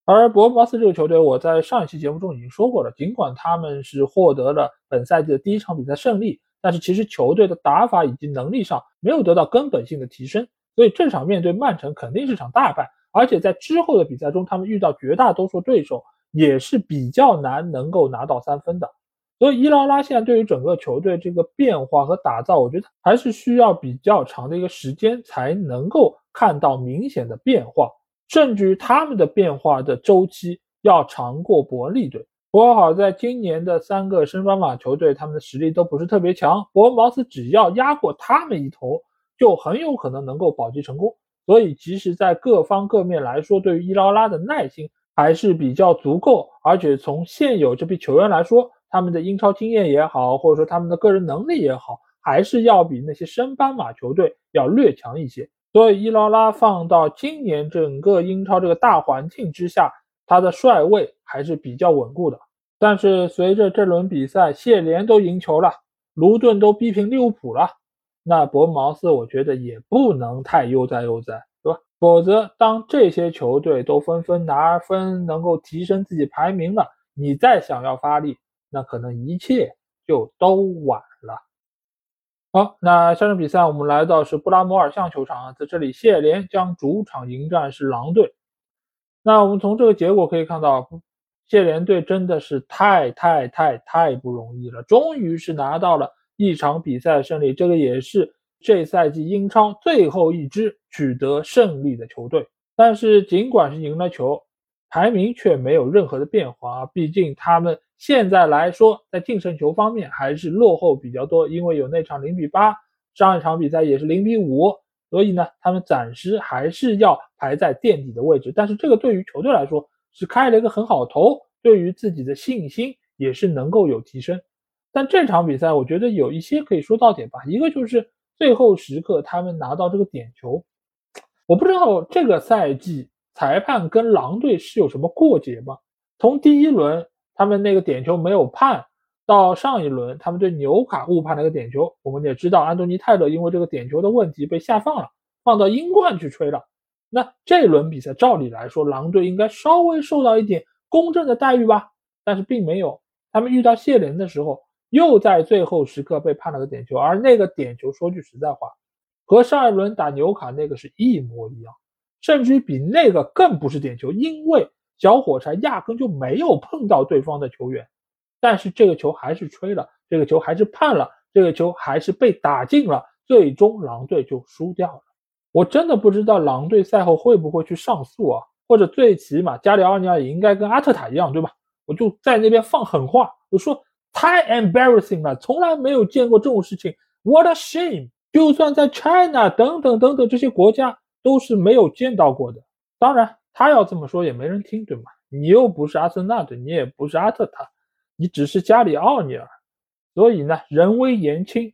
而博茅斯这个球队，我在上一期节目中已经说过了，尽管他们是获得了本赛季的第一场比赛胜利。但是其实球队的打法以及能力上没有得到根本性的提升，所以这场面对曼城肯定是场大败。而且在之后的比赛中，他们遇到绝大多数对手也是比较难能够拿到三分的。所以伊劳拉现在对于整个球队这个变化和打造，我觉得还是需要比较长的一个时间才能够看到明显的变化，甚至于他们的变化的周期要长过伯恩利队。不过好在今年的三个升班马球队，他们的实力都不是特别强。伯恩茅斯只要压过他们一头，就很有可能能够保级成功。所以，其实，在各方各面来说，对于伊劳拉的耐心还是比较足够。而且从现有这批球员来说，他们的英超经验也好，或者说他们的个人能力也好，还是要比那些升班马球队要略强一些。所以，伊劳拉放到今年整个英超这个大环境之下，他的帅位还是比较稳固的。但是随着这轮比赛，谢联都赢球了，卢顿都逼平利物浦了，那伯恩茅斯我觉得也不能太悠哉悠哉，对吧？否则当这些球队都纷纷拿分，能够提升自己排名了，你再想要发力，那可能一切就都晚。好，那下场比赛我们来到是布拉摩尔象球场，在这里谢联将主场迎战是狼队。那我们从这个结果可以看到。谢联队真的是太太太太不容易了，终于是拿到了一场比赛胜利，这个也是这赛季英超最后一支取得胜利的球队。但是尽管是赢了球，排名却没有任何的变化，毕竟他们现在来说在净胜球方面还是落后比较多，因为有那场零比八，上一场比赛也是零比五，所以呢，他们暂时还是要排在垫底的位置。但是这个对于球队来说，是开了一个很好头，对于自己的信心也是能够有提升。但这场比赛我觉得有一些可以说到点吧，一个就是最后时刻他们拿到这个点球，我不知道这个赛季裁判跟狼队是有什么过节吗？从第一轮他们那个点球没有判，到上一轮他们对纽卡误判了个点球，我们也知道安东尼泰勒因为这个点球的问题被下放了，放到英冠去吹了。那这轮比赛照理来说，狼队应该稍微受到一点公正的待遇吧，但是并没有。他们遇到谢林的时候，又在最后时刻被判了个点球，而那个点球说句实在话，和上一轮打纽卡那个是一模一样，甚至于比那个更不是点球，因为小火柴压根就没有碰到对方的球员，但是这个球还是吹了，这个球还是判了，这个球还是被打进了，最终狼队就输掉了。我真的不知道狼队赛后会不会去上诉啊？或者最起码加里奥尼尔也应该跟阿特塔一样，对吧？我就在那边放狠话，我说太 embarrassing 了，从来没有见过这种事情，what a shame！就算在 China 等等等等这些国家都是没有见到过的。当然，他要这么说也没人听，对吗？你又不是阿森纳队，你也不是阿特塔，你只是加里奥尼尔，所以呢，人微言轻，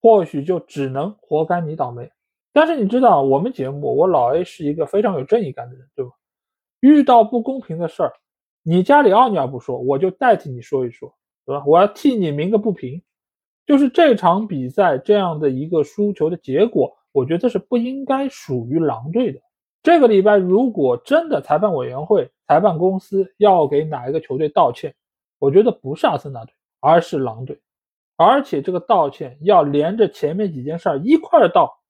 或许就只能活该你倒霉。但是你知道，我们节目，我老 A 是一个非常有正义感的人，对吧？遇到不公平的事儿，你家里奥尼尔不说，我就代替你说一说，对吧？我要替你鸣个不平。就是这场比赛这样的一个输球的结果，我觉得是不应该属于狼队的。这个礼拜，如果真的裁判委员会、裁判公司要给哪一个球队道歉，我觉得不是阿森纳队，而是狼队，而且这个道歉要连着前面几件事儿一块儿道。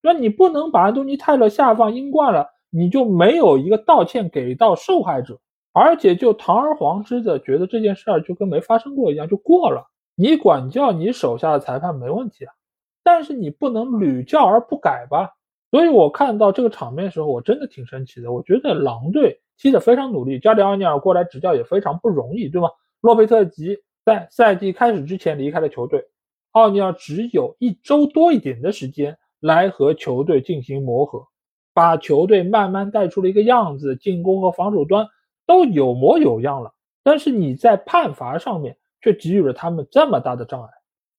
那你不能把安东尼泰勒下放英冠了，你就没有一个道歉给到受害者。而且就堂而皇之的觉得这件事儿就跟没发生过一样就过了。你管教你手下的裁判没问题啊，但是你不能屡教而不改吧？所以我看到这个场面的时候，我真的挺生气的。我觉得狼队踢得非常努力，加里奥尼尔过来执教也非常不容易，对吗？洛佩特吉在赛季开始之前离开了球队，奥尼尔只有一周多一点的时间来和球队进行磨合，把球队慢慢带出了一个样子，进攻和防守端都有模有样了。但是你在判罚上面却给予了他们这么大的障碍，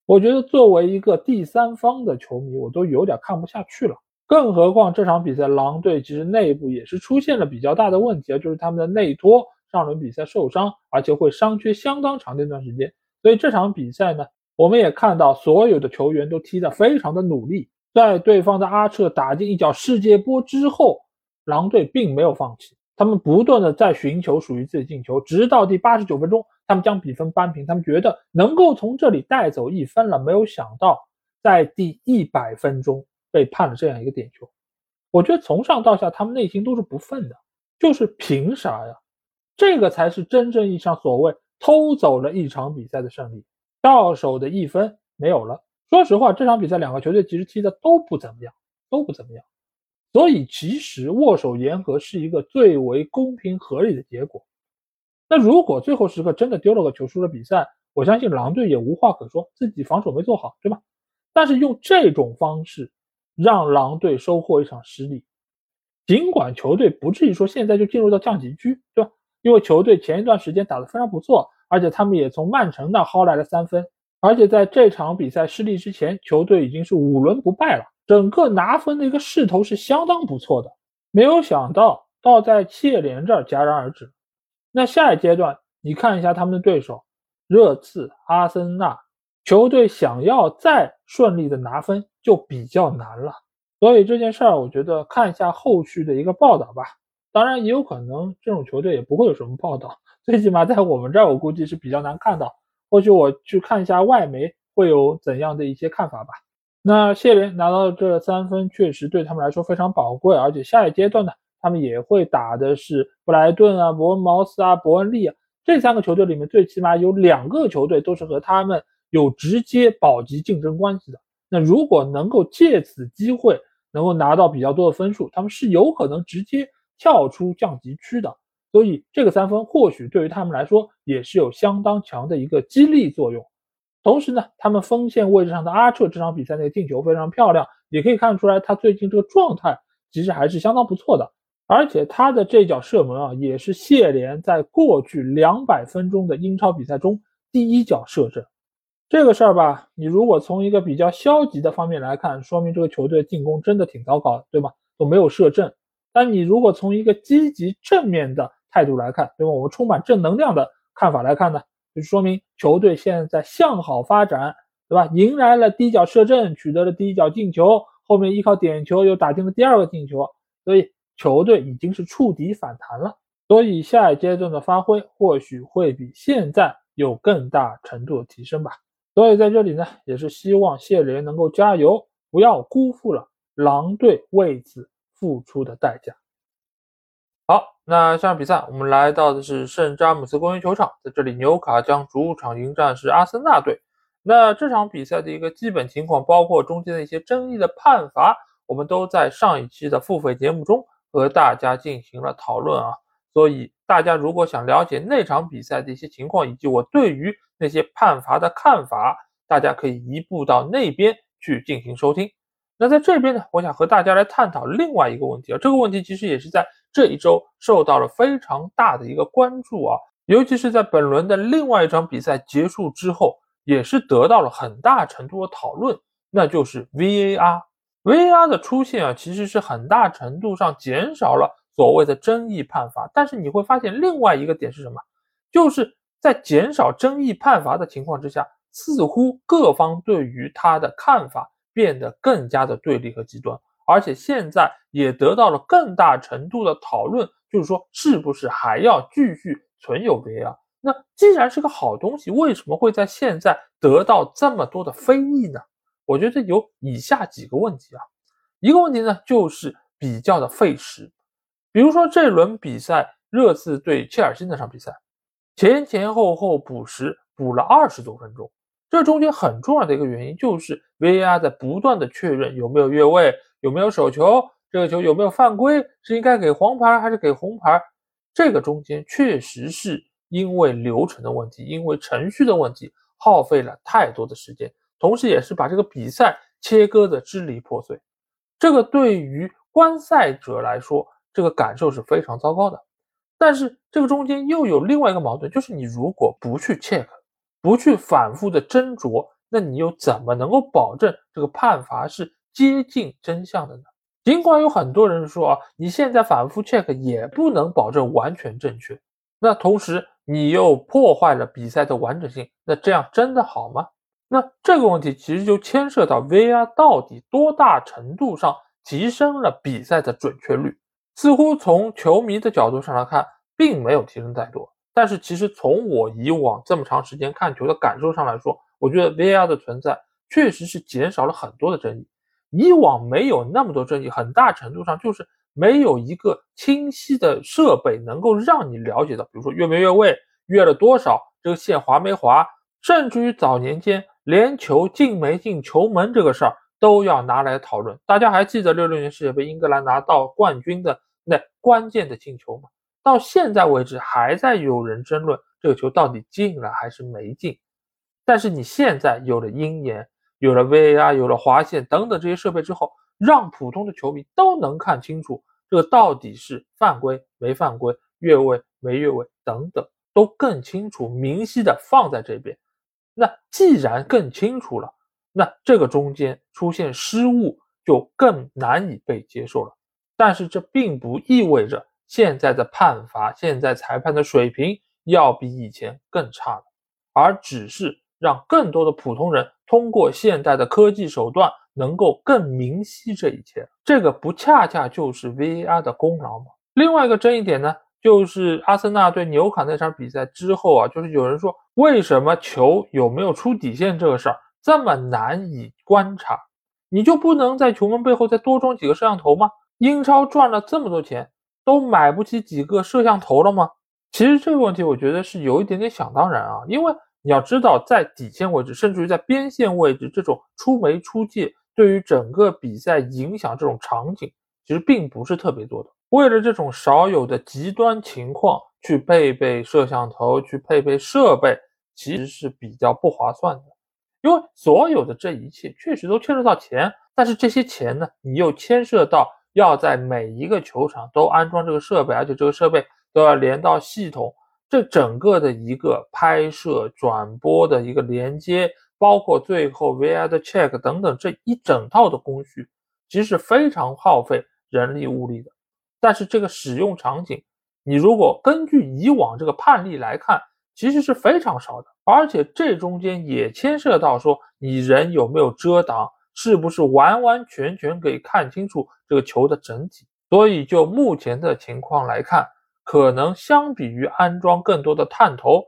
我觉得作为一个第三方的球迷，我都有点看不下去了。更何况这场比赛，狼队其实内部也是出现了比较大的问题啊，就是他们的内托上轮比赛受伤，而且会伤缺相当长的一段时间。所以这场比赛呢，我们也看到所有的球员都踢得非常的努力。在对方的阿彻打进一脚世界波之后，狼队并没有放弃，他们不断的在寻求属于自己进球，直到第八十九分钟，他们将比分扳平，他们觉得能够从这里带走一分了。没有想到，在第一百分钟。被判了这样一个点球，我觉得从上到下他们内心都是不忿的，就是凭啥呀？这个才是真正意义上所谓偷走了一场比赛的胜利，到手的一分没有了。说实话，这场比赛两个球队其实踢的都不怎么样，都不怎么样。所以其实握手言和是一个最为公平合理的结果。那如果最后时刻真的丢了个球输了比赛，我相信狼队也无话可说，自己防守没做好，对吧？但是用这种方式。让狼队收获一场失利，尽管球队不至于说现在就进入到降级区，对吧？因为球队前一段时间打得非常不错，而且他们也从曼城那薅来了三分，而且在这场比赛失利之前，球队已经是五轮不败了，整个拿分的一个势头是相当不错的。没有想到，倒在切联这儿戛然而止。那下一阶段，你看一下他们的对手，热刺、阿森纳。球队想要再顺利的拿分就比较难了，所以这件事儿我觉得看一下后续的一个报道吧。当然也有可能这种球队也不会有什么报道，最起码在我们这儿我估计是比较难看到。或许我去看一下外媒会有怎样的一些看法吧。那谢联拿到这三分确实对他们来说非常宝贵，而且下一阶段呢，他们也会打的是布莱顿啊、伯恩茅斯啊、伯恩利啊这三个球队里面，最起码有两个球队都是和他们。有直接保级竞争关系的，那如果能够借此机会能够拿到比较多的分数，他们是有可能直接跳出降级区的。所以这个三分或许对于他们来说也是有相当强的一个激励作用。同时呢，他们锋线位置上的阿彻这场比赛那个进球非常漂亮，也可以看出来他最近这个状态其实还是相当不错的。而且他的这脚射门啊，也是谢联在过去两百分钟的英超比赛中第一脚射正。这个事儿吧，你如果从一个比较消极的方面来看，说明这个球队进攻真的挺糟糕的，对吗？都没有射正。但你如果从一个积极正面的态度来看，对吧？我们充满正能量的看法来看呢，就说明球队现在向好发展，对吧？迎来了第一脚射正，取得了第一脚进球，后面依靠点球又打进了第二个进球，所以球队已经是触底反弹了。所以下一阶段的发挥或许会比现在有更大程度的提升吧。所以在这里呢，也是希望谢联能够加油，不要辜负了狼队为此付出的代价。好，那下场比赛我们来到的是圣詹姆斯公园球场，在这里纽卡将主场迎战是阿森纳队。那这场比赛的一个基本情况，包括中间的一些争议的判罚，我们都在上一期的付费节目中和大家进行了讨论啊。所以大家如果想了解那场比赛的一些情况，以及我对于那些判罚的看法，大家可以移步到那边去进行收听。那在这边呢，我想和大家来探讨另外一个问题啊，这个问题其实也是在这一周受到了非常大的一个关注啊，尤其是在本轮的另外一场比赛结束之后，也是得到了很大程度的讨论，那就是 VAR。VAR 的出现啊，其实是很大程度上减少了。所谓的争议判罚，但是你会发现另外一个点是什么？就是在减少争议判罚的情况之下，似乎各方对于他的看法变得更加的对立和极端，而且现在也得到了更大程度的讨论，就是说是不是还要继续存有 VAR？那既然是个好东西，为什么会在现在得到这么多的非议呢？我觉得有以下几个问题啊，一个问题呢就是比较的费时。比如说这轮比赛，热刺对切尔西那场比赛，前前后后补时补了二十多分钟。这中间很重要的一个原因就是 VAR 在不断的确认有没有越位，有没有手球，这个球有没有犯规，是应该给黄牌还是给红牌。这个中间确实是因为流程的问题，因为程序的问题，耗费了太多的时间，同时也是把这个比赛切割的支离破碎。这个对于观赛者来说，这个感受是非常糟糕的。但是这个中间又有另外一个矛盾，就是你如果不去 check。不去反复的斟酌，那你又怎么能够保证这个判罚是接近真相的呢？尽管有很多人说啊，你现在反复 check 也不能保证完全正确，那同时你又破坏了比赛的完整性，那这样真的好吗？那这个问题其实就牵涉到 VR 到底多大程度上提升了比赛的准确率？似乎从球迷的角度上来看，并没有提升太多。但是其实从我以往这么长时间看球的感受上来说，我觉得 VR 的存在确实是减少了很多的争议。以往没有那么多争议，很大程度上就是没有一个清晰的设备能够让你了解到，比如说越没越位，越了多少，这个线滑没滑，甚至于早年间连球进没进球门这个事儿都要拿来讨论。大家还记得六六年世界杯英格兰拿到冠军的那关键的进球吗？到现在为止，还在有人争论这个球到底进了还是没进。但是你现在有了鹰眼，有了 VAR，有了划线等等这些设备之后，让普通的球迷都能看清楚这个到底是犯规没犯规、越位没越位等等，都更清楚、明晰的放在这边。那既然更清楚了，那这个中间出现失误就更难以被接受了。但是这并不意味着。现在的判罚，现在裁判的水平要比以前更差了，而只是让更多的普通人通过现代的科技手段能够更明晰这一切。这个不恰恰就是 VAR 的功劳吗？另外一个争议点呢，就是阿森纳对纽卡那场比赛之后啊，就是有人说，为什么球有没有出底线这个事儿这么难以观察？你就不能在球门背后再多装几个摄像头吗？英超赚了这么多钱。都买不起几个摄像头了吗？其实这个问题我觉得是有一点点想当然啊，因为你要知道，在底线位置，甚至于在边线位置，这种出没出界对于整个比赛影响这种场景，其实并不是特别多的。为了这种少有的极端情况去配备摄像头，去配备设备，其实是比较不划算的。因为所有的这一切确实都牵涉到钱，但是这些钱呢，你又牵涉到。要在每一个球场都安装这个设备，而且这个设备都要连到系统，这整个的一个拍摄、转播的一个连接，包括最后 VR 的 check 等等这一整套的工序，其实是非常耗费人力物力的。但是这个使用场景，你如果根据以往这个判例来看，其实是非常少的，而且这中间也牵涉到说你人有没有遮挡。是不是完完全全可以看清楚这个球的整体？所以就目前的情况来看，可能相比于安装更多的探头，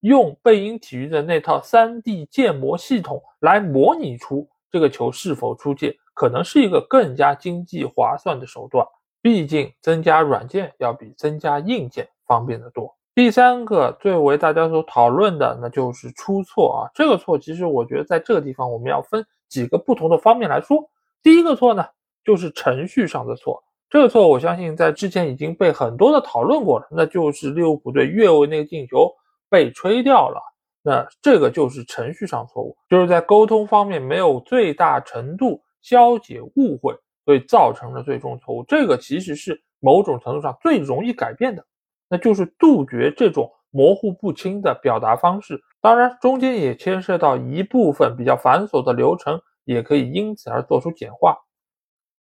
用贝因体育的那套 3D 建模系统来模拟出这个球是否出界，可能是一个更加经济划算的手段。毕竟增加软件要比增加硬件方便得多。第三个最为大家所讨论的，那就是出错啊。这个错其实我觉得在这个地方我们要分。几个不同的方面来说，第一个错呢，就是程序上的错。这个错我相信在之前已经被很多的讨论过了，那就是利物浦队越位那个进球被吹掉了。那这个就是程序上错误，就是在沟通方面没有最大程度消解误会，所以造成了最终错误。这个其实是某种程度上最容易改变的，那就是杜绝这种模糊不清的表达方式。当然，中间也牵涉到一部分比较繁琐的流程，也可以因此而做出简化。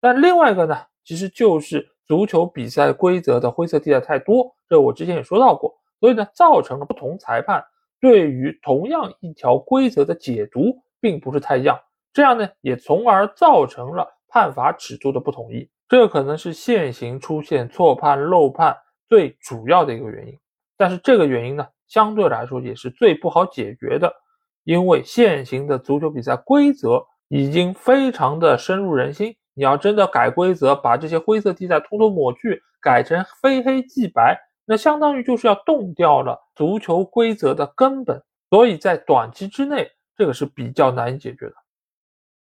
但另外一个呢，其实就是足球比赛规则的灰色地带太多，这我之前也说到过，所以呢，造成了不同裁判对于同样一条规则的解读并不是太一样，这样呢，也从而造成了判罚尺度的不统一，这可能是现行出现错判漏判最主要的一个原因。但是这个原因呢？相对来说也是最不好解决的，因为现行的足球比赛规则已经非常的深入人心。你要真的改规则，把这些灰色地带通通抹去，改成非黑即白，那相当于就是要动掉了足球规则的根本，所以在短期之内，这个是比较难以解决的。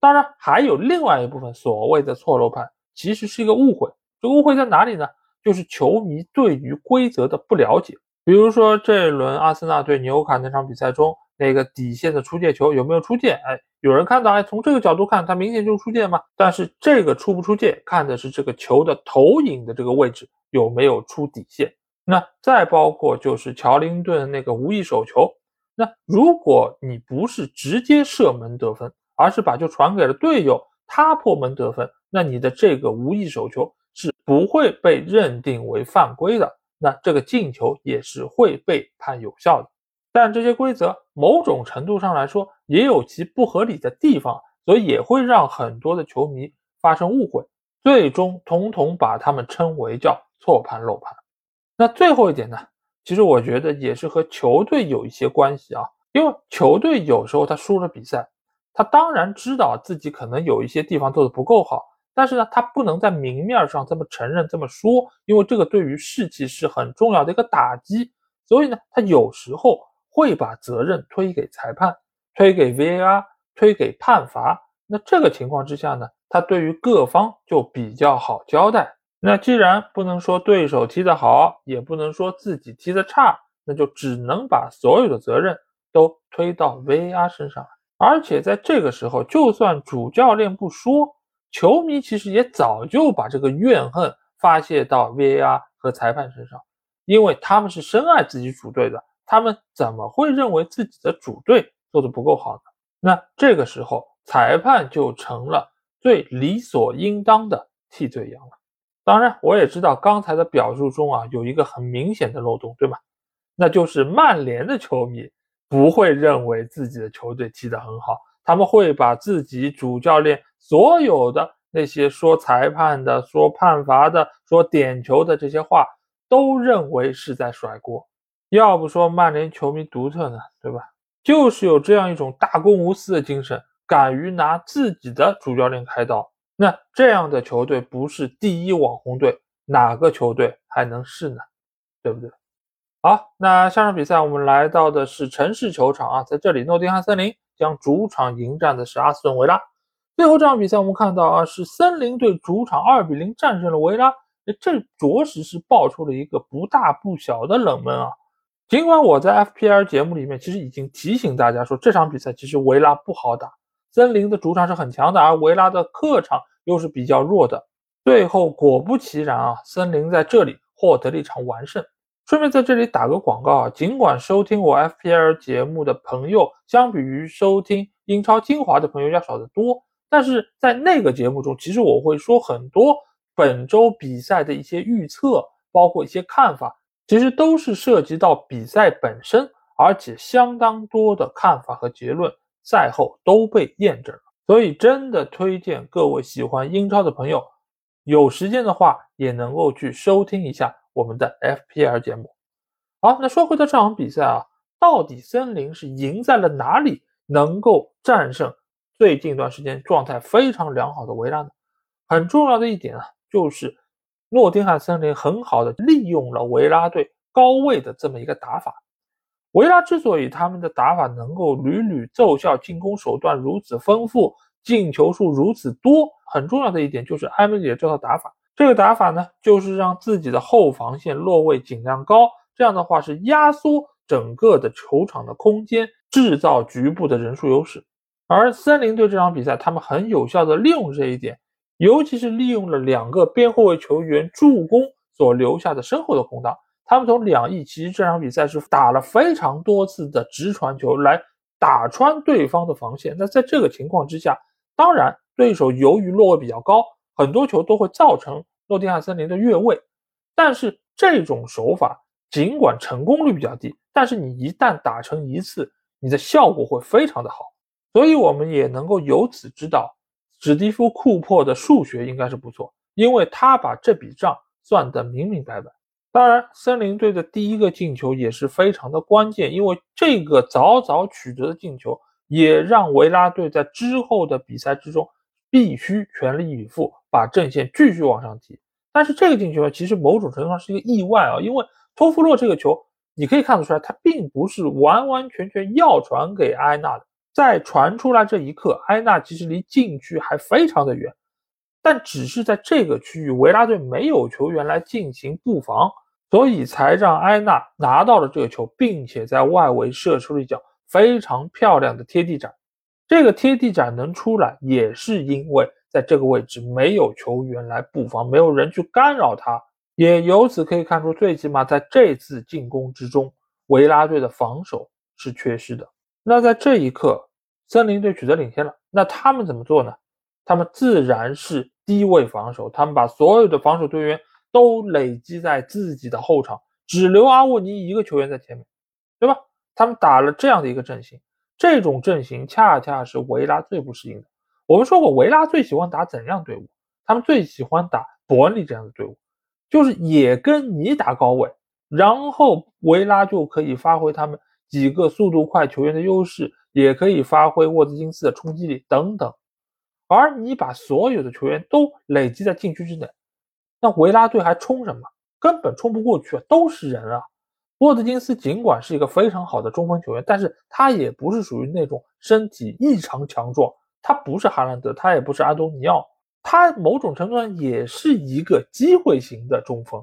当然，还有另外一部分所谓的错漏判，其实是一个误会。这个误会在哪里呢？就是球迷对于规则的不了解。比如说这一轮阿森纳对纽卡那场比赛中，那个底线的出界球有没有出界？哎，有人看到，哎，从这个角度看，它明显就出界嘛。但是这个出不出界，看的是这个球的投影的这个位置有没有出底线。那再包括就是乔林顿那个无意手球，那如果你不是直接射门得分，而是把球传给了队友，他破门得分，那你的这个无意手球是不会被认定为犯规的。那这个进球也是会被判有效的，但这些规则某种程度上来说也有其不合理的地方，所以也会让很多的球迷发生误会，最终统统把他们称为叫错判漏判。那最后一点呢，其实我觉得也是和球队有一些关系啊，因为球队有时候他输了比赛，他当然知道自己可能有一些地方做的不够好。但是呢，他不能在明面上这么承认、这么说，因为这个对于士气是很重要的一个打击。所以呢，他有时候会把责任推给裁判、推给 VAR、推给判罚。那这个情况之下呢，他对于各方就比较好交代。那既然不能说对手踢得好，也不能说自己踢得差，那就只能把所有的责任都推到 VAR 身上。而且在这个时候，就算主教练不说。球迷其实也早就把这个怨恨发泄到 VAR 和裁判身上，因为他们是深爱自己主队的，他们怎么会认为自己的主队做的不够好呢？那这个时候，裁判就成了最理所应当的替罪羊了。当然，我也知道刚才的表述中啊有一个很明显的漏洞，对吗？那就是曼联的球迷不会认为自己的球队踢得很好，他们会把自己主教练。所有的那些说裁判的、说判罚的、说点球的这些话，都认为是在甩锅。要不说曼联球迷独特呢，对吧？就是有这样一种大公无私的精神，敢于拿自己的主教练开刀。那这样的球队不是第一网红队，哪个球队还能是呢？对不对？好，那下场比赛我们来到的是城市球场啊，在这里，诺丁汉森林将主场迎战的是阿斯顿维拉。最后这场比赛，我们看到啊，是森林队主场二比零战胜了维拉，这着实是爆出了一个不大不小的冷门啊。尽管我在 FPL 节目里面其实已经提醒大家说，这场比赛其实维拉不好打，森林的主场是很强的，而维拉的客场又是比较弱的。最后果不其然啊，森林在这里获得了一场完胜。顺便在这里打个广告啊，尽管收听我 FPL 节目的朋友，相比于收听英超精华的朋友要少得多。但是在那个节目中，其实我会说很多本周比赛的一些预测，包括一些看法，其实都是涉及到比赛本身，而且相当多的看法和结论赛后都被验证了。所以真的推荐各位喜欢英超的朋友，有时间的话也能够去收听一下我们的 FPL 节目。好，那说回到这场比赛啊，到底森林是赢在了哪里，能够战胜？最近一段时间状态非常良好的维拉呢，很重要的一点啊，就是诺丁汉森林很好的利用了维拉队高位的这么一个打法。维拉之所以他们的打法能够屡屡奏效，进攻手段如此丰富，进球数如此多，很重要的一点就是埃梅里这套打法。这个打法呢，就是让自己的后防线落位尽量高，这样的话是压缩整个的球场的空间，制造局部的人数优势。而森林队这场比赛，他们很有效的利用这一点，尤其是利用了两个边后卫球员助攻所留下的身后的空档。他们从两翼，其实这场比赛是打了非常多次的直传球来打穿对方的防线。那在这个情况之下，当然对手由于落位比较高，很多球都会造成诺丁汉森林的越位。但是这种手法尽管成功率比较低，但是你一旦打成一次，你的效果会非常的好。所以，我们也能够由此知道，史蒂夫·库珀的数学应该是不错，因为他把这笔账算得明明白白。当然，森林队的第一个进球也是非常的关键，因为这个早早取得的进球，也让维拉队在之后的比赛之中必须全力以赴，把阵线继续往上提。但是，这个进球其实某种程度上是一个意外啊，因为托夫洛这个球，你可以看得出来，他并不是完完全全要传给埃纳的。在传出来这一刻，埃纳其实离禁区还非常的远，但只是在这个区域，维拉队没有球员来进行布防，所以才让埃纳拿到了这个球，并且在外围射出了一脚非常漂亮的贴地斩。这个贴地斩能出来，也是因为在这个位置没有球员来布防，没有人去干扰他，也由此可以看出，最起码在这次进攻之中，维拉队的防守是缺失的。那在这一刻，森林队取得领先了。那他们怎么做呢？他们自然是低位防守，他们把所有的防守队员都累积在自己的后场，只留阿沃尼一个球员在前面，对吧？他们打了这样的一个阵型，这种阵型恰恰是维拉最不适应的。我们说过，维拉最喜欢打怎样队伍？他们最喜欢打伯恩利这样的队伍，就是也跟你打高位，然后维拉就可以发挥他们。几个速度快球员的优势，也可以发挥沃兹金斯的冲击力等等。而你把所有的球员都累积在禁区之内，那维拉队还冲什么？根本冲不过去啊！都是人啊！沃兹金斯尽管是一个非常好的中锋球员，但是他也不是属于那种身体异常强壮。他不是哈兰德，他也不是安东尼奥，他某种程度上也是一个机会型的中锋。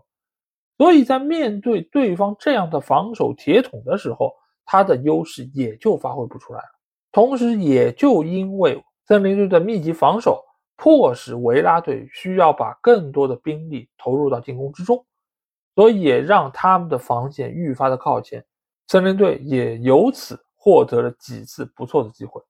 所以在面对对方这样的防守铁桶的时候，他的优势也就发挥不出来了，同时也就因为森林队的密集防守，迫使维拉队需要把更多的兵力投入到进攻之中，所以也让他们的防线愈发的靠前，森林队也由此获得了几次不错的机会。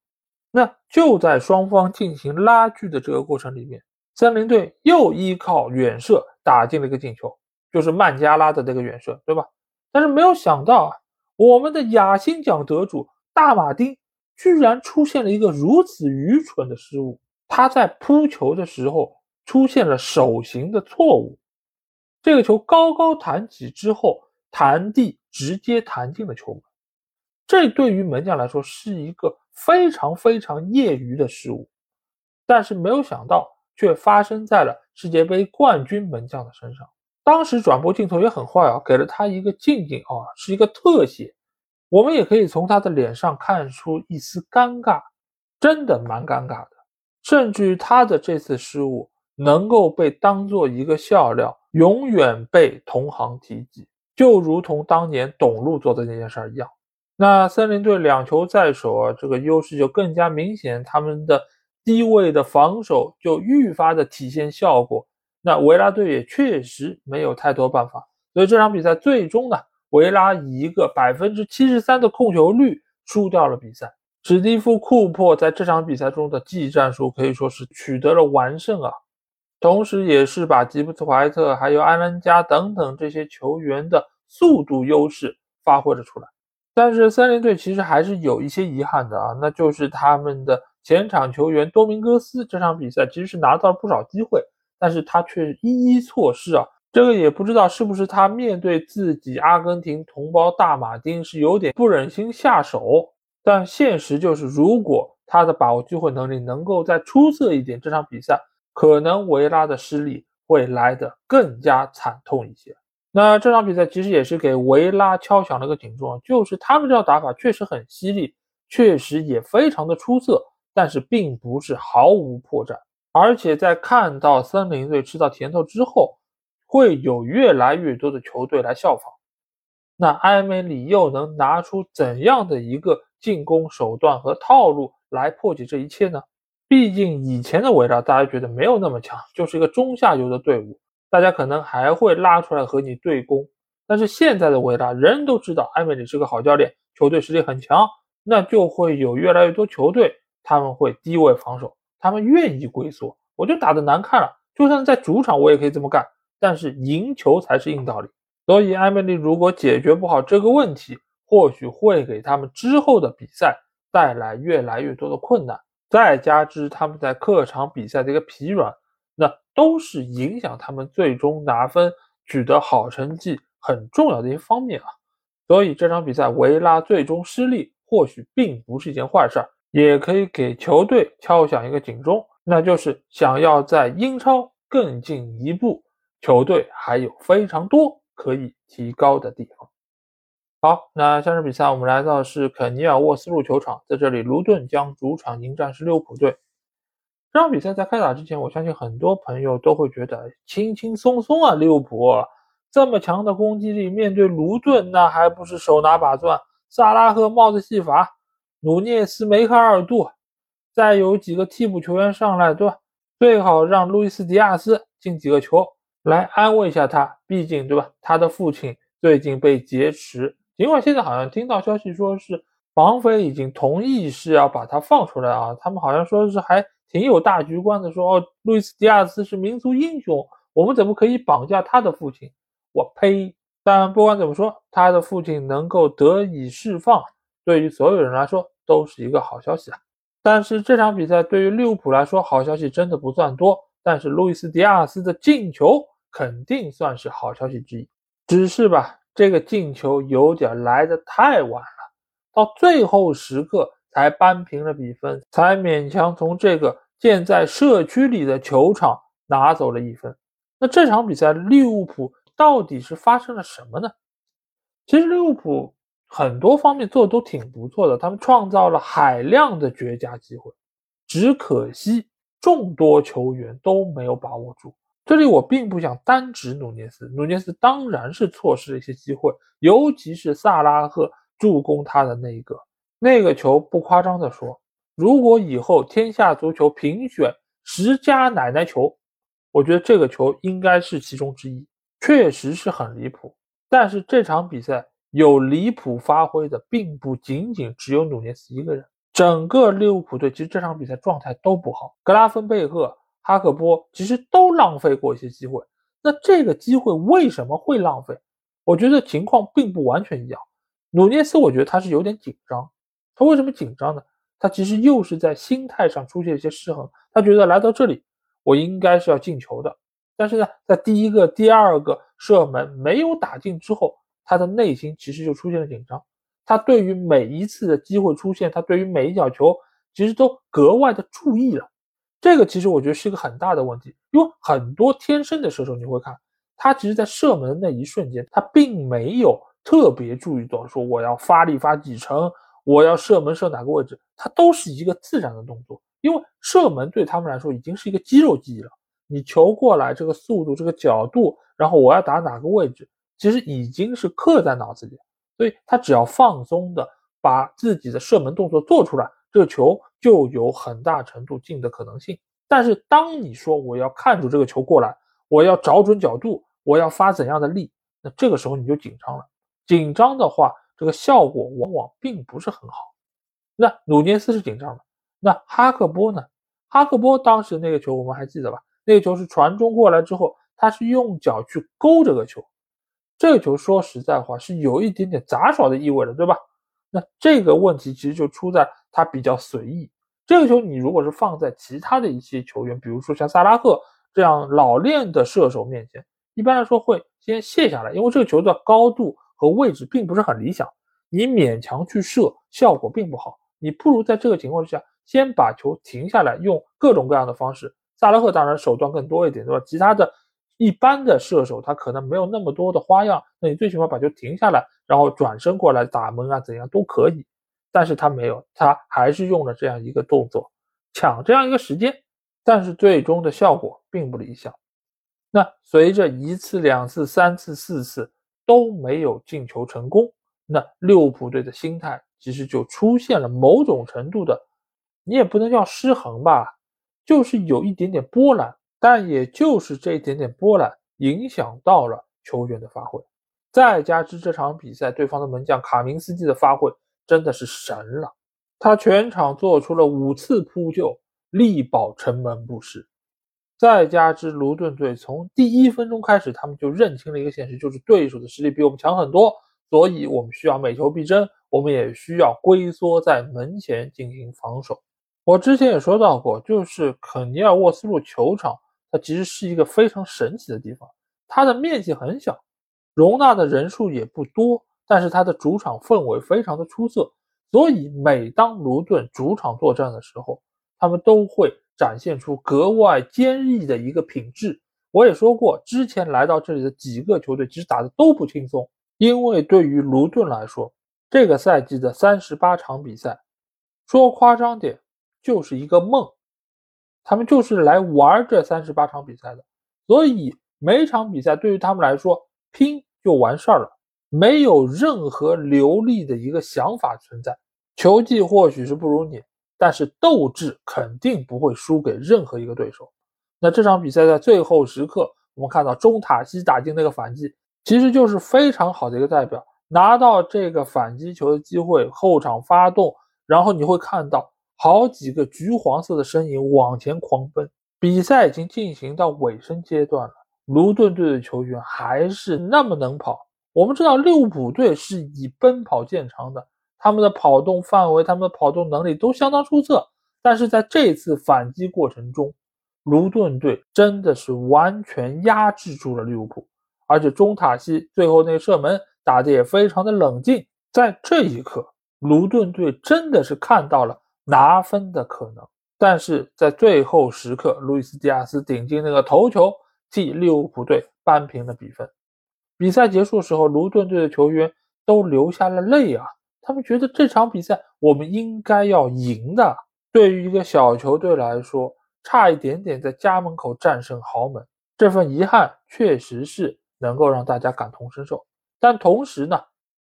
那就在双方进行拉锯的这个过程里面，森林队又依靠远射打进了一个进球，就是曼加拉的那个远射，对吧？但是没有想到啊。我们的亚星奖得主大马丁居然出现了一个如此愚蠢的失误，他在扑球的时候出现了手型的错误，这个球高高弹起之后弹地直接弹进了球门，这对于门将来说是一个非常非常业余的失误，但是没有想到却发生在了世界杯冠军门将的身上。当时转播镜头也很坏啊，给了他一个近景啊，是一个特写。我们也可以从他的脸上看出一丝尴尬，真的蛮尴尬的。甚至于他的这次失误能够被当做一个笑料，永远被同行提及，就如同当年董路做的那件事儿一样。那森林队两球在手啊，这个优势就更加明显，他们的低位的防守就愈发的体现效果。那维拉队也确实没有太多办法，所以这场比赛最终呢，维拉以一个百分之七十三的控球率输掉了比赛。史蒂夫·库珀在这场比赛中的技战术可以说是取得了完胜啊，同时也是把吉布斯·怀特还有安兰加等等这些球员的速度优势发挥了出来。但是森林队其实还是有一些遗憾的啊，那就是他们的前场球员多明戈斯这场比赛其实是拿到了不少机会。但是他却一一错失啊！这个也不知道是不是他面对自己阿根廷同胞大马丁是有点不忍心下手。但现实就是，如果他的把握机会能力能够再出色一点，这场比赛可能维拉的失利会来得更加惨痛一些。那这场比赛其实也是给维拉敲响了个警钟，就是他们这套打法确实很犀利，确实也非常的出色，但是并不是毫无破绽。而且在看到森林队吃到甜头之后，会有越来越多的球队来效仿。那埃梅里又能拿出怎样的一个进攻手段和套路来破解这一切呢？毕竟以前的维拉大家觉得没有那么强，就是一个中下游的队伍，大家可能还会拉出来和你对攻。但是现在的维拉，人人都知道埃梅里是个好教练，球队实力很强，那就会有越来越多球队他们会低位防守。他们愿意龟缩，我就打的难看了。就算在主场，我也可以这么干。但是赢球才是硬道理。所以艾梅丽如果解决不好这个问题，或许会给他们之后的比赛带来越来越多的困难。再加之他们在客场比赛的一个疲软，那都是影响他们最终拿分、取得好成绩很重要的一些方面啊。所以这场比赛维拉最终失利，或许并不是一件坏事儿。也可以给球队敲响一个警钟，那就是想要在英超更进一步，球队还有非常多可以提高的地方。好，那下场比赛我们来到的是肯尼尔沃斯路球场，在这里卢顿将主场迎战是利物浦队。这场比赛在开打之前，我相信很多朋友都会觉得轻轻松松啊，利物浦这么强的攻击力，面对卢顿那还不是手拿把攥？萨拉赫帽子戏法，努涅斯梅开二度，再有几个替补球员上来，对吧？最好让路易斯迪亚斯进几个球来安慰一下他，毕竟对吧？他的父亲最近被劫持，尽管现在好像听到消息说是绑匪已经同意是要把他放出来啊，他们好像说是还挺有大局观的，说哦，路易斯迪亚斯是民族英雄，我们怎么可以绑架他的父亲？我呸！但不管怎么说，他的父亲能够得以释放，对于所有人来说都是一个好消息啊。但是这场比赛对于利物浦来说，好消息真的不算多。但是路易斯·迪亚斯的进球肯定算是好消息之一。只是吧，这个进球有点来得太晚了，到最后时刻才扳平了比分，才勉强从这个建在社区里的球场拿走了一分。那这场比赛利物浦。到底是发生了什么呢？其实利物浦很多方面做的都挺不错的，他们创造了海量的绝佳机会，只可惜众多球员都没有把握住。这里我并不想单指努涅斯，努涅斯当然是错失了一些机会，尤其是萨拉赫助攻他的那一个那个球，不夸张的说，如果以后天下足球评选十佳奶奶球，我觉得这个球应该是其中之一。确实是很离谱，但是这场比赛有离谱发挥的，并不仅仅只有努涅斯一个人。整个利物浦队其实这场比赛状态都不好，格拉芬贝赫、哈克波其实都浪费过一些机会。那这个机会为什么会浪费？我觉得情况并不完全一样。努涅斯，我觉得他是有点紧张。他为什么紧张呢？他其实又是在心态上出现一些失衡。他觉得来到这里，我应该是要进球的。但是呢，在第一个、第二个射门没有打进之后，他的内心其实就出现了紧张。他对于每一次的机会出现，他对于每一脚球其实都格外的注意了。这个其实我觉得是一个很大的问题，因为很多天生的射手你会看，他其实在射门的那一瞬间，他并没有特别注意到说我要发力发几成，我要射门射哪个位置，他都是一个自然的动作，因为射门对他们来说已经是一个肌肉记忆了。你球过来这个速度、这个角度，然后我要打哪个位置，其实已经是刻在脑子里，所以他只要放松的把自己的射门动作做出来，这个球就有很大程度进的可能性。但是当你说我要看住这个球过来，我要找准角度，我要发怎样的力，那这个时候你就紧张了。紧张的话，这个效果往往并不是很好。那努涅斯是紧张的，那哈克波呢？哈克波当时那个球我们还记得吧？那个球是传中过来之后，他是用脚去勾这个球，这个球说实在话是有一点点杂耍的意味的，对吧？那这个问题其实就出在他比较随意。这个球你如果是放在其他的一些球员，比如说像萨拉赫这样老练的射手面前，一般来说会先卸下来，因为这个球的高度和位置并不是很理想，你勉强去射效果并不好。你不如在这个情况之下先把球停下来，用各种各样的方式。萨拉赫当然手段更多一点，对吧？其他的一般的射手他可能没有那么多的花样，那你最起码把球停下来，然后转身过来打门啊，怎样都可以。但是他没有，他还是用了这样一个动作，抢这样一个时间，但是最终的效果并不理想。那随着一次、两次、三次、四次都没有进球成功，那利物浦队的心态其实就出现了某种程度的，你也不能叫失衡吧。就是有一点点波澜，但也就是这一点点波澜影响到了球员的发挥。再加之这场比赛对方的门将卡明斯基的发挥真的是神了，他全场做出了五次扑救，力保城门不失。再加之卢顿队从第一分钟开始，他们就认清了一个现实，就是对手的实力比我们强很多，所以我们需要每球必争，我们也需要龟缩在门前进行防守。我之前也说到过，就是肯尼尔沃斯路球场，它其实是一个非常神奇的地方。它的面积很小，容纳的人数也不多，但是它的主场氛围非常的出色。所以每当卢顿主场作战的时候，他们都会展现出格外坚毅的一个品质。我也说过，之前来到这里的几个球队其实打的都不轻松，因为对于卢顿来说，这个赛季的三十八场比赛，说夸张点就是一个梦，他们就是来玩这三十八场比赛的，所以每场比赛对于他们来说拼就完事儿了，没有任何流利的一个想法存在。球技或许是不如你，但是斗志肯定不会输给任何一个对手。那这场比赛在最后时刻，我们看到中塔西打进那个反击，其实就是非常好的一个代表。拿到这个反击球的机会，后场发动，然后你会看到好几个橘黄色的身影往前狂奔。比赛已经进行到尾声阶段了，卢顿队的球员还是那么能跑。我们知道利物浦队是以奔跑见长的，他们的跑动范围、他们的跑动能力都相当出色，但是在这次反击过程中，卢顿队真的是完全压制住了利物浦，而且中塔西最后那射门打得也非常的冷静。在这一刻，卢顿队真的是看到了拿分的可能。但是在最后时刻，路易斯·迪亚斯顶进那个头球，替利物浦队扳平了比分。比赛结束时候，卢顿队的球员都流下了泪啊！他们觉得这场比赛我们应该要赢的。对于一个小球队来说，差一点点在家门口战胜豪门，这份遗憾确实是能够让大家感同身受。但同时呢，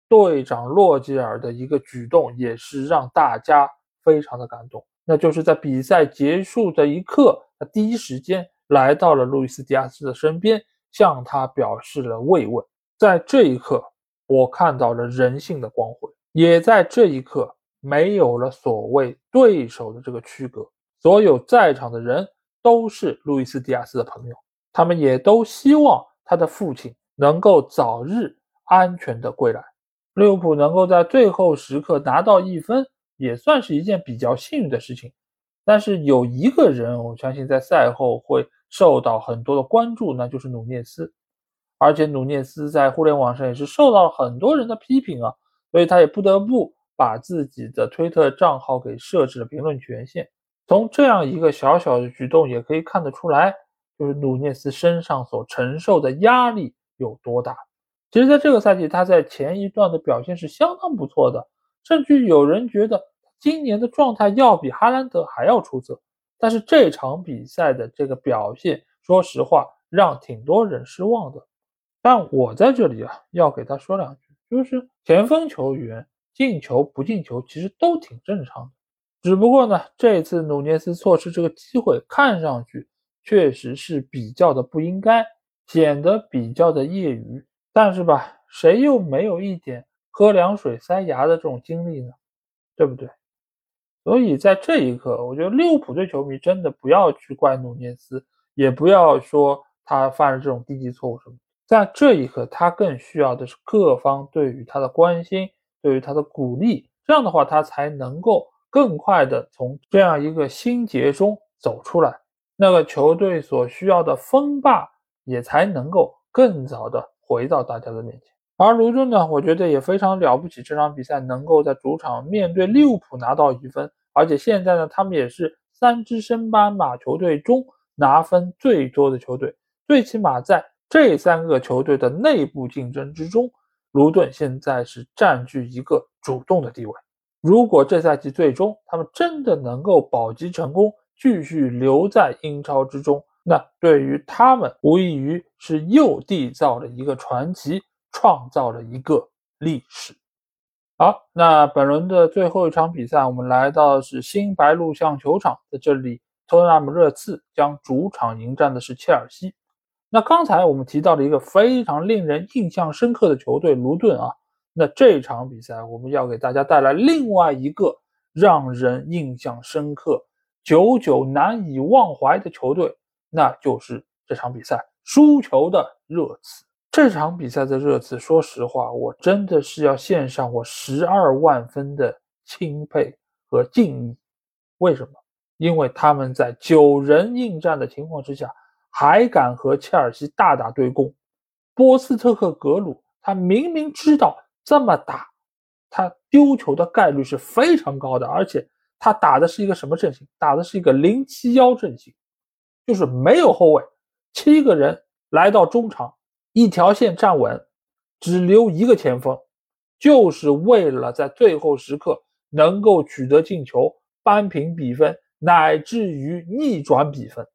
队长洛吉尔的一个举动也是让大家非常的感动，那就是在比赛结束的一刻，他第一时间来到了路易斯·迪亚斯的身边，向他表示了慰问。在这一刻，我看到了人性的光辉，也在这一刻没有了所谓对手的这个区隔。所有在场的人都是路易斯·迪亚斯的朋友，他们也都希望他的父亲能够早日安全的归来。利物浦能够在最后时刻拿到一分，也算是一件比较幸运的事情。但是有一个人，我相信在赛后会受到很多的关注，那就是努涅斯。而且努涅斯在互联网上也是受到了很多人的批评啊，所以他也不得不把自己的推特账号给设置了评论权限。从这样一个小小的举动也可以看得出来，就是努涅斯身上所承受的压力有多大。其实，在这个赛季，他在前一段的表现是相当不错的，甚至有人觉得今年的状态要比哈兰德还要出色。但是这场比赛的这个表现，说实话，让挺多人失望的。但我在这里啊，要给他说两句，就是前锋球员进球不进球，其实都挺正常的。只不过呢，这次努涅斯错失这个机会，看上去确实是比较的不应该，显得比较的业余。但是吧，谁又没有一点喝凉水塞牙的这种经历呢？对不对？所以在这一刻，我觉得利物浦队球迷真的不要去怪努涅斯，也不要说他犯了这种低级错误什么。在这一刻，他更需要的是各方对于他的关心，对于他的鼓励。这样的话，他才能够。更快的从这样一个心结中走出来，那个球队所需要的锋霸也才能够更早的回到大家的面前。而卢顿呢，我觉得也非常了不起，这场比赛能够在主场面对利物浦拿到一分，而且现在呢，他们也是三支升班马球队中拿分最多的球队，最起码在这三个球队的内部竞争之中，卢顿现在是占据一个主动的地位。如果这赛季最终他们真的能够保级成功，继续留在英超之中，那对于他们无异于是又缔造了一个传奇，创造了一个历史。好，那本轮的最后一场比赛，我们来到的是新白鹿巷球场，在这里，托特纳姆热刺将主场迎战的是切尔西。那刚才我们提到了一个非常令人印象深刻的球队卢顿啊。那这场比赛，我们要给大家带来另外一个让人印象深刻、久久难以忘怀的球队，那就是这场比赛输球的热刺。这场比赛的热刺，说实话，我真的是要献上我十二万分的钦佩和敬意。为什么？因为他们在九人应战的情况之下，还敢和切尔西大打对攻。波斯特克格鲁，他明明知道。这么打，他丢球的概率是非常高的，而且他打的是一个什么阵型？打的是一个零七幺阵型，就是没有后卫，七个人来到中场，一条线站稳，只留一个前锋，就是为了在最后时刻能够取得进球，扳平比分，乃至于逆转比分。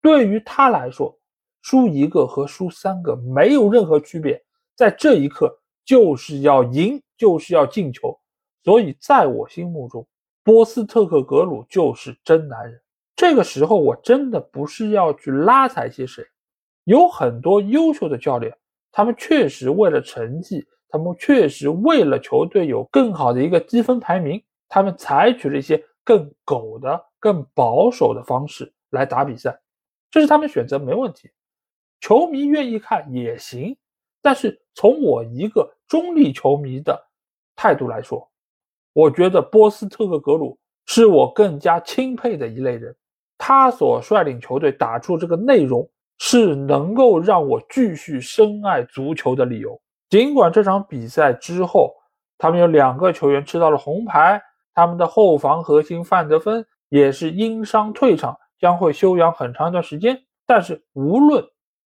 对于他来说，输一个和输三个没有任何区别，在这一刻就是要赢，就是要进球。所以，在我心目中，波斯特克格鲁就是真男人。这个时候，我真的不是要去拉踩些谁，有很多优秀的教练，他们确实为了成绩，他们确实为了球队有更好的一个积分排名，他们采取了一些更狗的、更保守的方式来打比赛，这是他们选择，没问题。球迷愿意看也行，但是从我一个中立球迷的态度来说。我觉得波斯特克格鲁是我更加钦佩的一类人，他所率领球队打出这个内容是能够让我继续深爱足球的理由。尽管这场比赛之后，他们有两个球员吃到了红牌，他们的后防核心范德芬也是因伤退场，将会休养很长一段时间。但是无论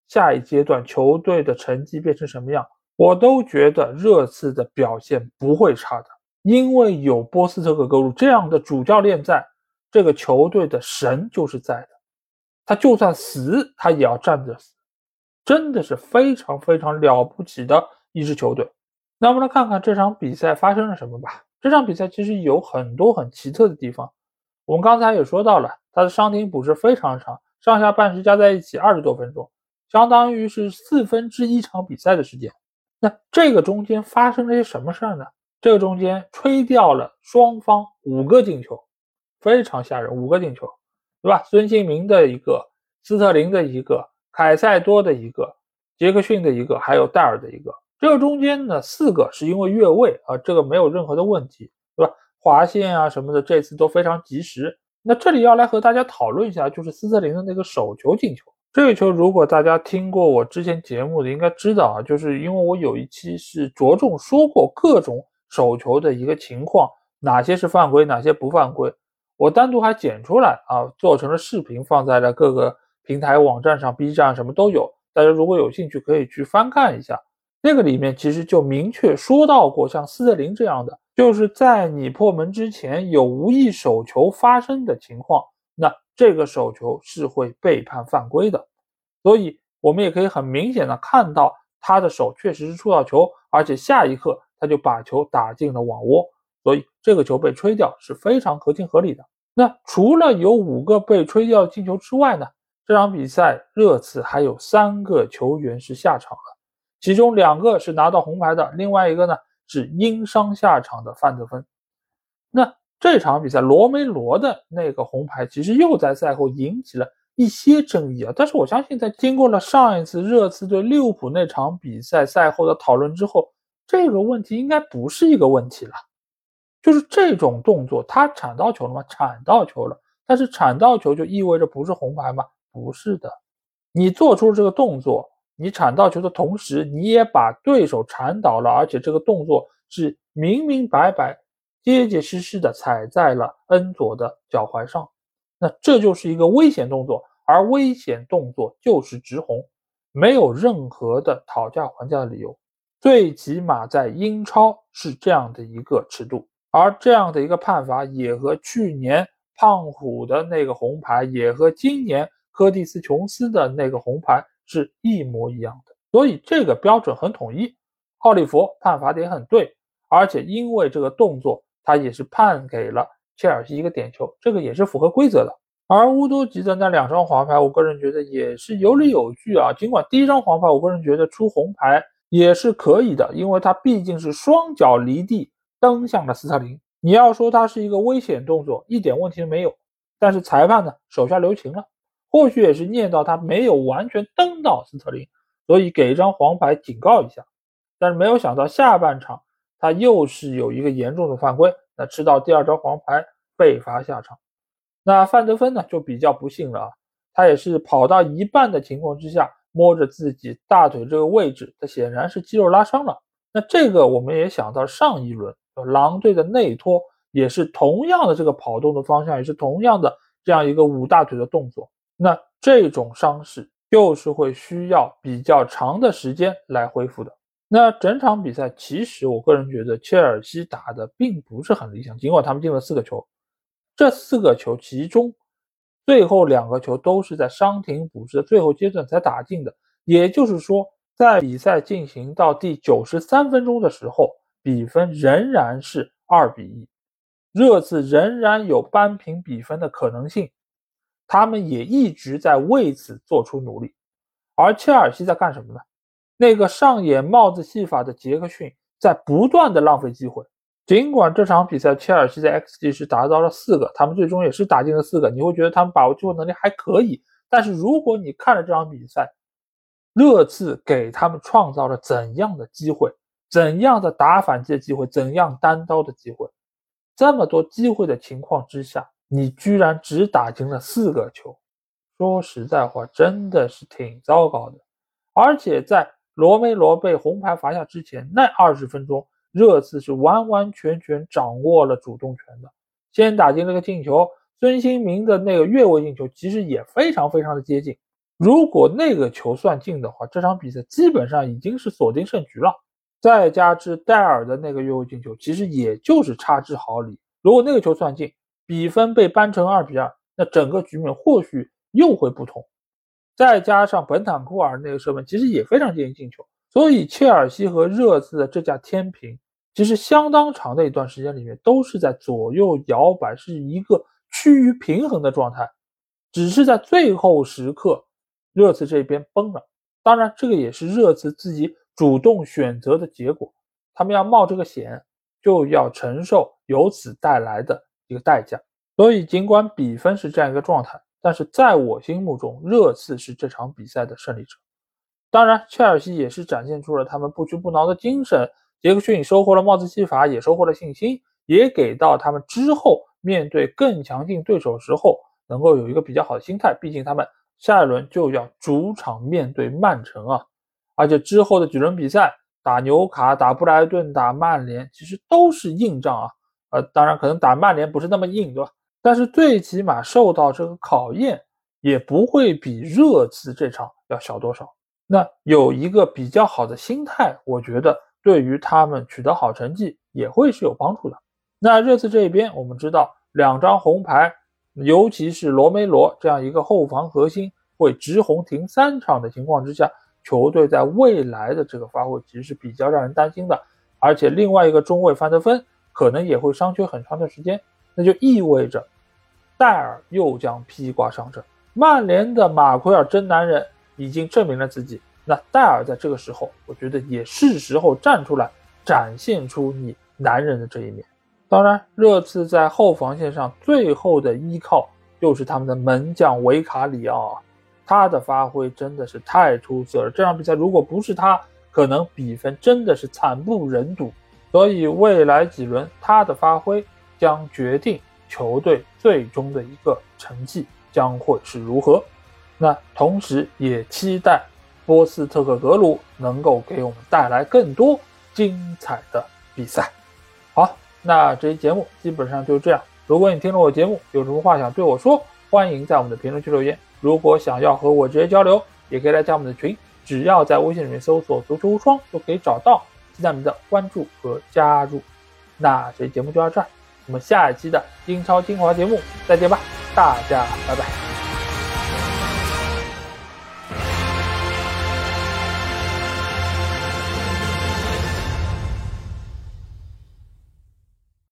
下一阶段球队的成绩变成什么样，我都觉得热刺的表现不会差的。因为有波斯特克格鲁这样的主教练在，这个球队的神就是在的，他就算死，他也要站着死，真的是非常非常了不起的一支球队。那我们来看看这场比赛发生了什么吧。这场比赛其实有很多很奇特的地方，我们刚才也说到了，他的伤停补时非常长，上下半时加在一起二十多分钟，相当于是四分之一场比赛的时间。那这个中间发生了些什么事儿呢？这个中间吹掉了双方五个进球，非常吓人，五个进球，对吧？孙兴民的一个，斯特林的一个，凯塞多的一个，杰克逊的一个，还有戴尔的一个。这中间呢，四个是因为越位啊，这个没有任何的问题，对吧？划线啊什么的，这次都非常及时。那这里要来和大家讨论一下，就是斯特林的那个手球进球。这个球，如果大家听过我之前节目的，应该知道啊，就是因为我有一期是着重说过各种。手球的一个情况，哪些是犯规，哪些不犯规，我单独还剪出来啊，做成了视频，放在了各个平台网站上，B 站什么都有。大家如果有兴趣，可以去翻看一下。那个里面其实就明确说到过，像斯特林这样的，就是在你破门之前有无意手球发生的情况，那这个手球是会被判犯规的。所以我们也可以很明显的看到，他的手确实是触到球，而且下一刻。他就把球打进了网窝，所以这个球被吹掉是非常合情合理的。那除了有五个被吹掉进球之外呢？这场比赛热刺还有三个球员是下场了，其中两个是拿到红牌的，另外一个呢是因伤下场的范德芬。那这场比赛罗梅罗的那个红牌其实又在赛后引起了一些争议啊，但是我相信在经过了上一次热刺对利物浦那场比赛赛后的讨论之后。这个问题应该不是一个问题了，就是这种动作，他铲到球了吗？铲到球了，但是铲到球就意味着不是红牌吗？不是的，你做出这个动作，你铲到球的同时，你也把对手铲倒了，而且这个动作是明明白白、结结实实的踩在了恩佐的脚踝上，那这就是一个危险动作，而危险动作就是直红，没有任何的讨价还价的理由。最起码在英超是这样的一个尺度，而这样的一个判罚也和去年胖虎的那个红牌，也和今年柯蒂斯琼斯的那个红牌是一模一样的，所以这个标准很统一。奥利弗判罚点很对，而且因为这个动作，他也是判给了切尔西一个点球，这个也是符合规则的。而乌多吉的那两张黄牌，我个人觉得也是有理有据啊。尽管第一张黄牌，我个人觉得出红牌。也是可以的，因为他毕竟是双脚离地蹬向了斯特林。你要说他是一个危险动作，一点问题都没有。但是裁判呢手下留情了，或许也是念到他没有完全蹬到斯特林，所以给一张黄牌警告一下。但是没有想到下半场他又是有一个严重的犯规，那吃到第二张黄牌被罚下场。那范德芬呢就比较不幸了啊，他也是跑到一半的情况之下。摸着自己大腿这个位置，他显然是肌肉拉伤了。那这个我们也想到上一轮狼队的内托也是同样的这个跑动的方向，也是同样的这样一个捂大腿的动作。那这种伤势就是会需要比较长的时间来恢复的。那整场比赛，其实我个人觉得切尔西打的并不是很理想，尽管他们进了四个球，这四个球其中最后两个球都是在伤停补时的最后阶段才打进的，也就是说，在比赛进行到第九十三分钟的时候，比分仍然是二比一，热刺仍然有扳平比分的可能性，他们也一直在为此做出努力，而切尔西在干什么呢？那个上演帽子戏法的杰克逊在不断的浪费机会，尽管这场比赛切尔西的 xG 是达到了四个，他们最终也是打进了四个，你会觉得他们把握机会能力还可以。但是如果你看了这场比赛，热刺给他们创造了怎样的机会，怎样的打反击的机会，怎样单刀的机会，这么多机会的情况之下，你居然只打进了四个球，说实在话，真的是挺糟糕的，而且在。罗梅罗被红牌罚下之前，那二十分钟，热刺是完完全全掌握了主动权的。先打进了个进球，孙兴民的那个越位进球其实也非常非常的接近。如果那个球算进的话，这场比赛基本上已经是锁定胜局了。再加之戴尔的那个越位进球，其实也就是差之毫厘。如果那个球算进，比分被扳成二比二，那整个局面或许又会不同。再加上本坦库尔那个射门，其实也非常接近进球，所以切尔西和热刺的这架天平，其实相当长的一段时间里面都是在左右摇摆，是一个趋于平衡的状态。只是在最后时刻，热刺这边崩了。当然，这个也是热刺自己主动选择的结果，他们要冒这个险，就要承受由此带来的一个代价。所以，尽管比分是这样一个状态。但是在我心目中，热刺是这场比赛的胜利者。当然，切尔西也是展现出了他们不屈不挠的精神。杰克逊收获了帽子戏法，也收获了信心，也给到他们之后面对更强劲对手时候能够有一个比较好的心态。毕竟他们下一轮就要主场面对曼城啊，而且之后的几轮比赛打纽卡、打布莱顿、打曼联，其实都是硬仗啊。呃，当然可能打曼联不是那么硬，对吧？但是最起码受到这个考验也不会比热刺这场要小多少。那有一个比较好的心态，我觉得对于他们取得好成绩也会是有帮助的。那热刺这边，我们知道两张红牌，尤其是罗梅罗这样一个后防核心会直红停三场的情况之下，球队在未来的这个发挥其实是比较让人担心的。而且另外一个中卫范德芬可能也会伤缺很长的时间。那就意味着，戴尔又将披挂上阵。曼联的马奎尔真男人已经证明了自己，那戴尔在这个时候，我觉得也是时候站出来，展现出你男人的这一面。当然，热刺在后防线上最后的依靠就是他们的门将维卡里奥，他的发挥真的是太出色了。这场比赛如果不是他，可能比分真的是惨不忍睹。所以未来几轮他的发挥。将决定球队最终的一个成绩将会是如何。那同时也期待波斯特克格鲁能够给我们带来更多精彩的比赛。好，那这期节目基本上就这样。如果你听了我节目有什么话想对我说，欢迎在我们的评论区留言。如果想要和我直接交流，也可以来加我们的群，只要在微信里面搜索“足球无双”就可以找到。期待你们的关注和加入。那这期节目就到这儿。我们下一期的英超精华节目再见吧，大家拜拜。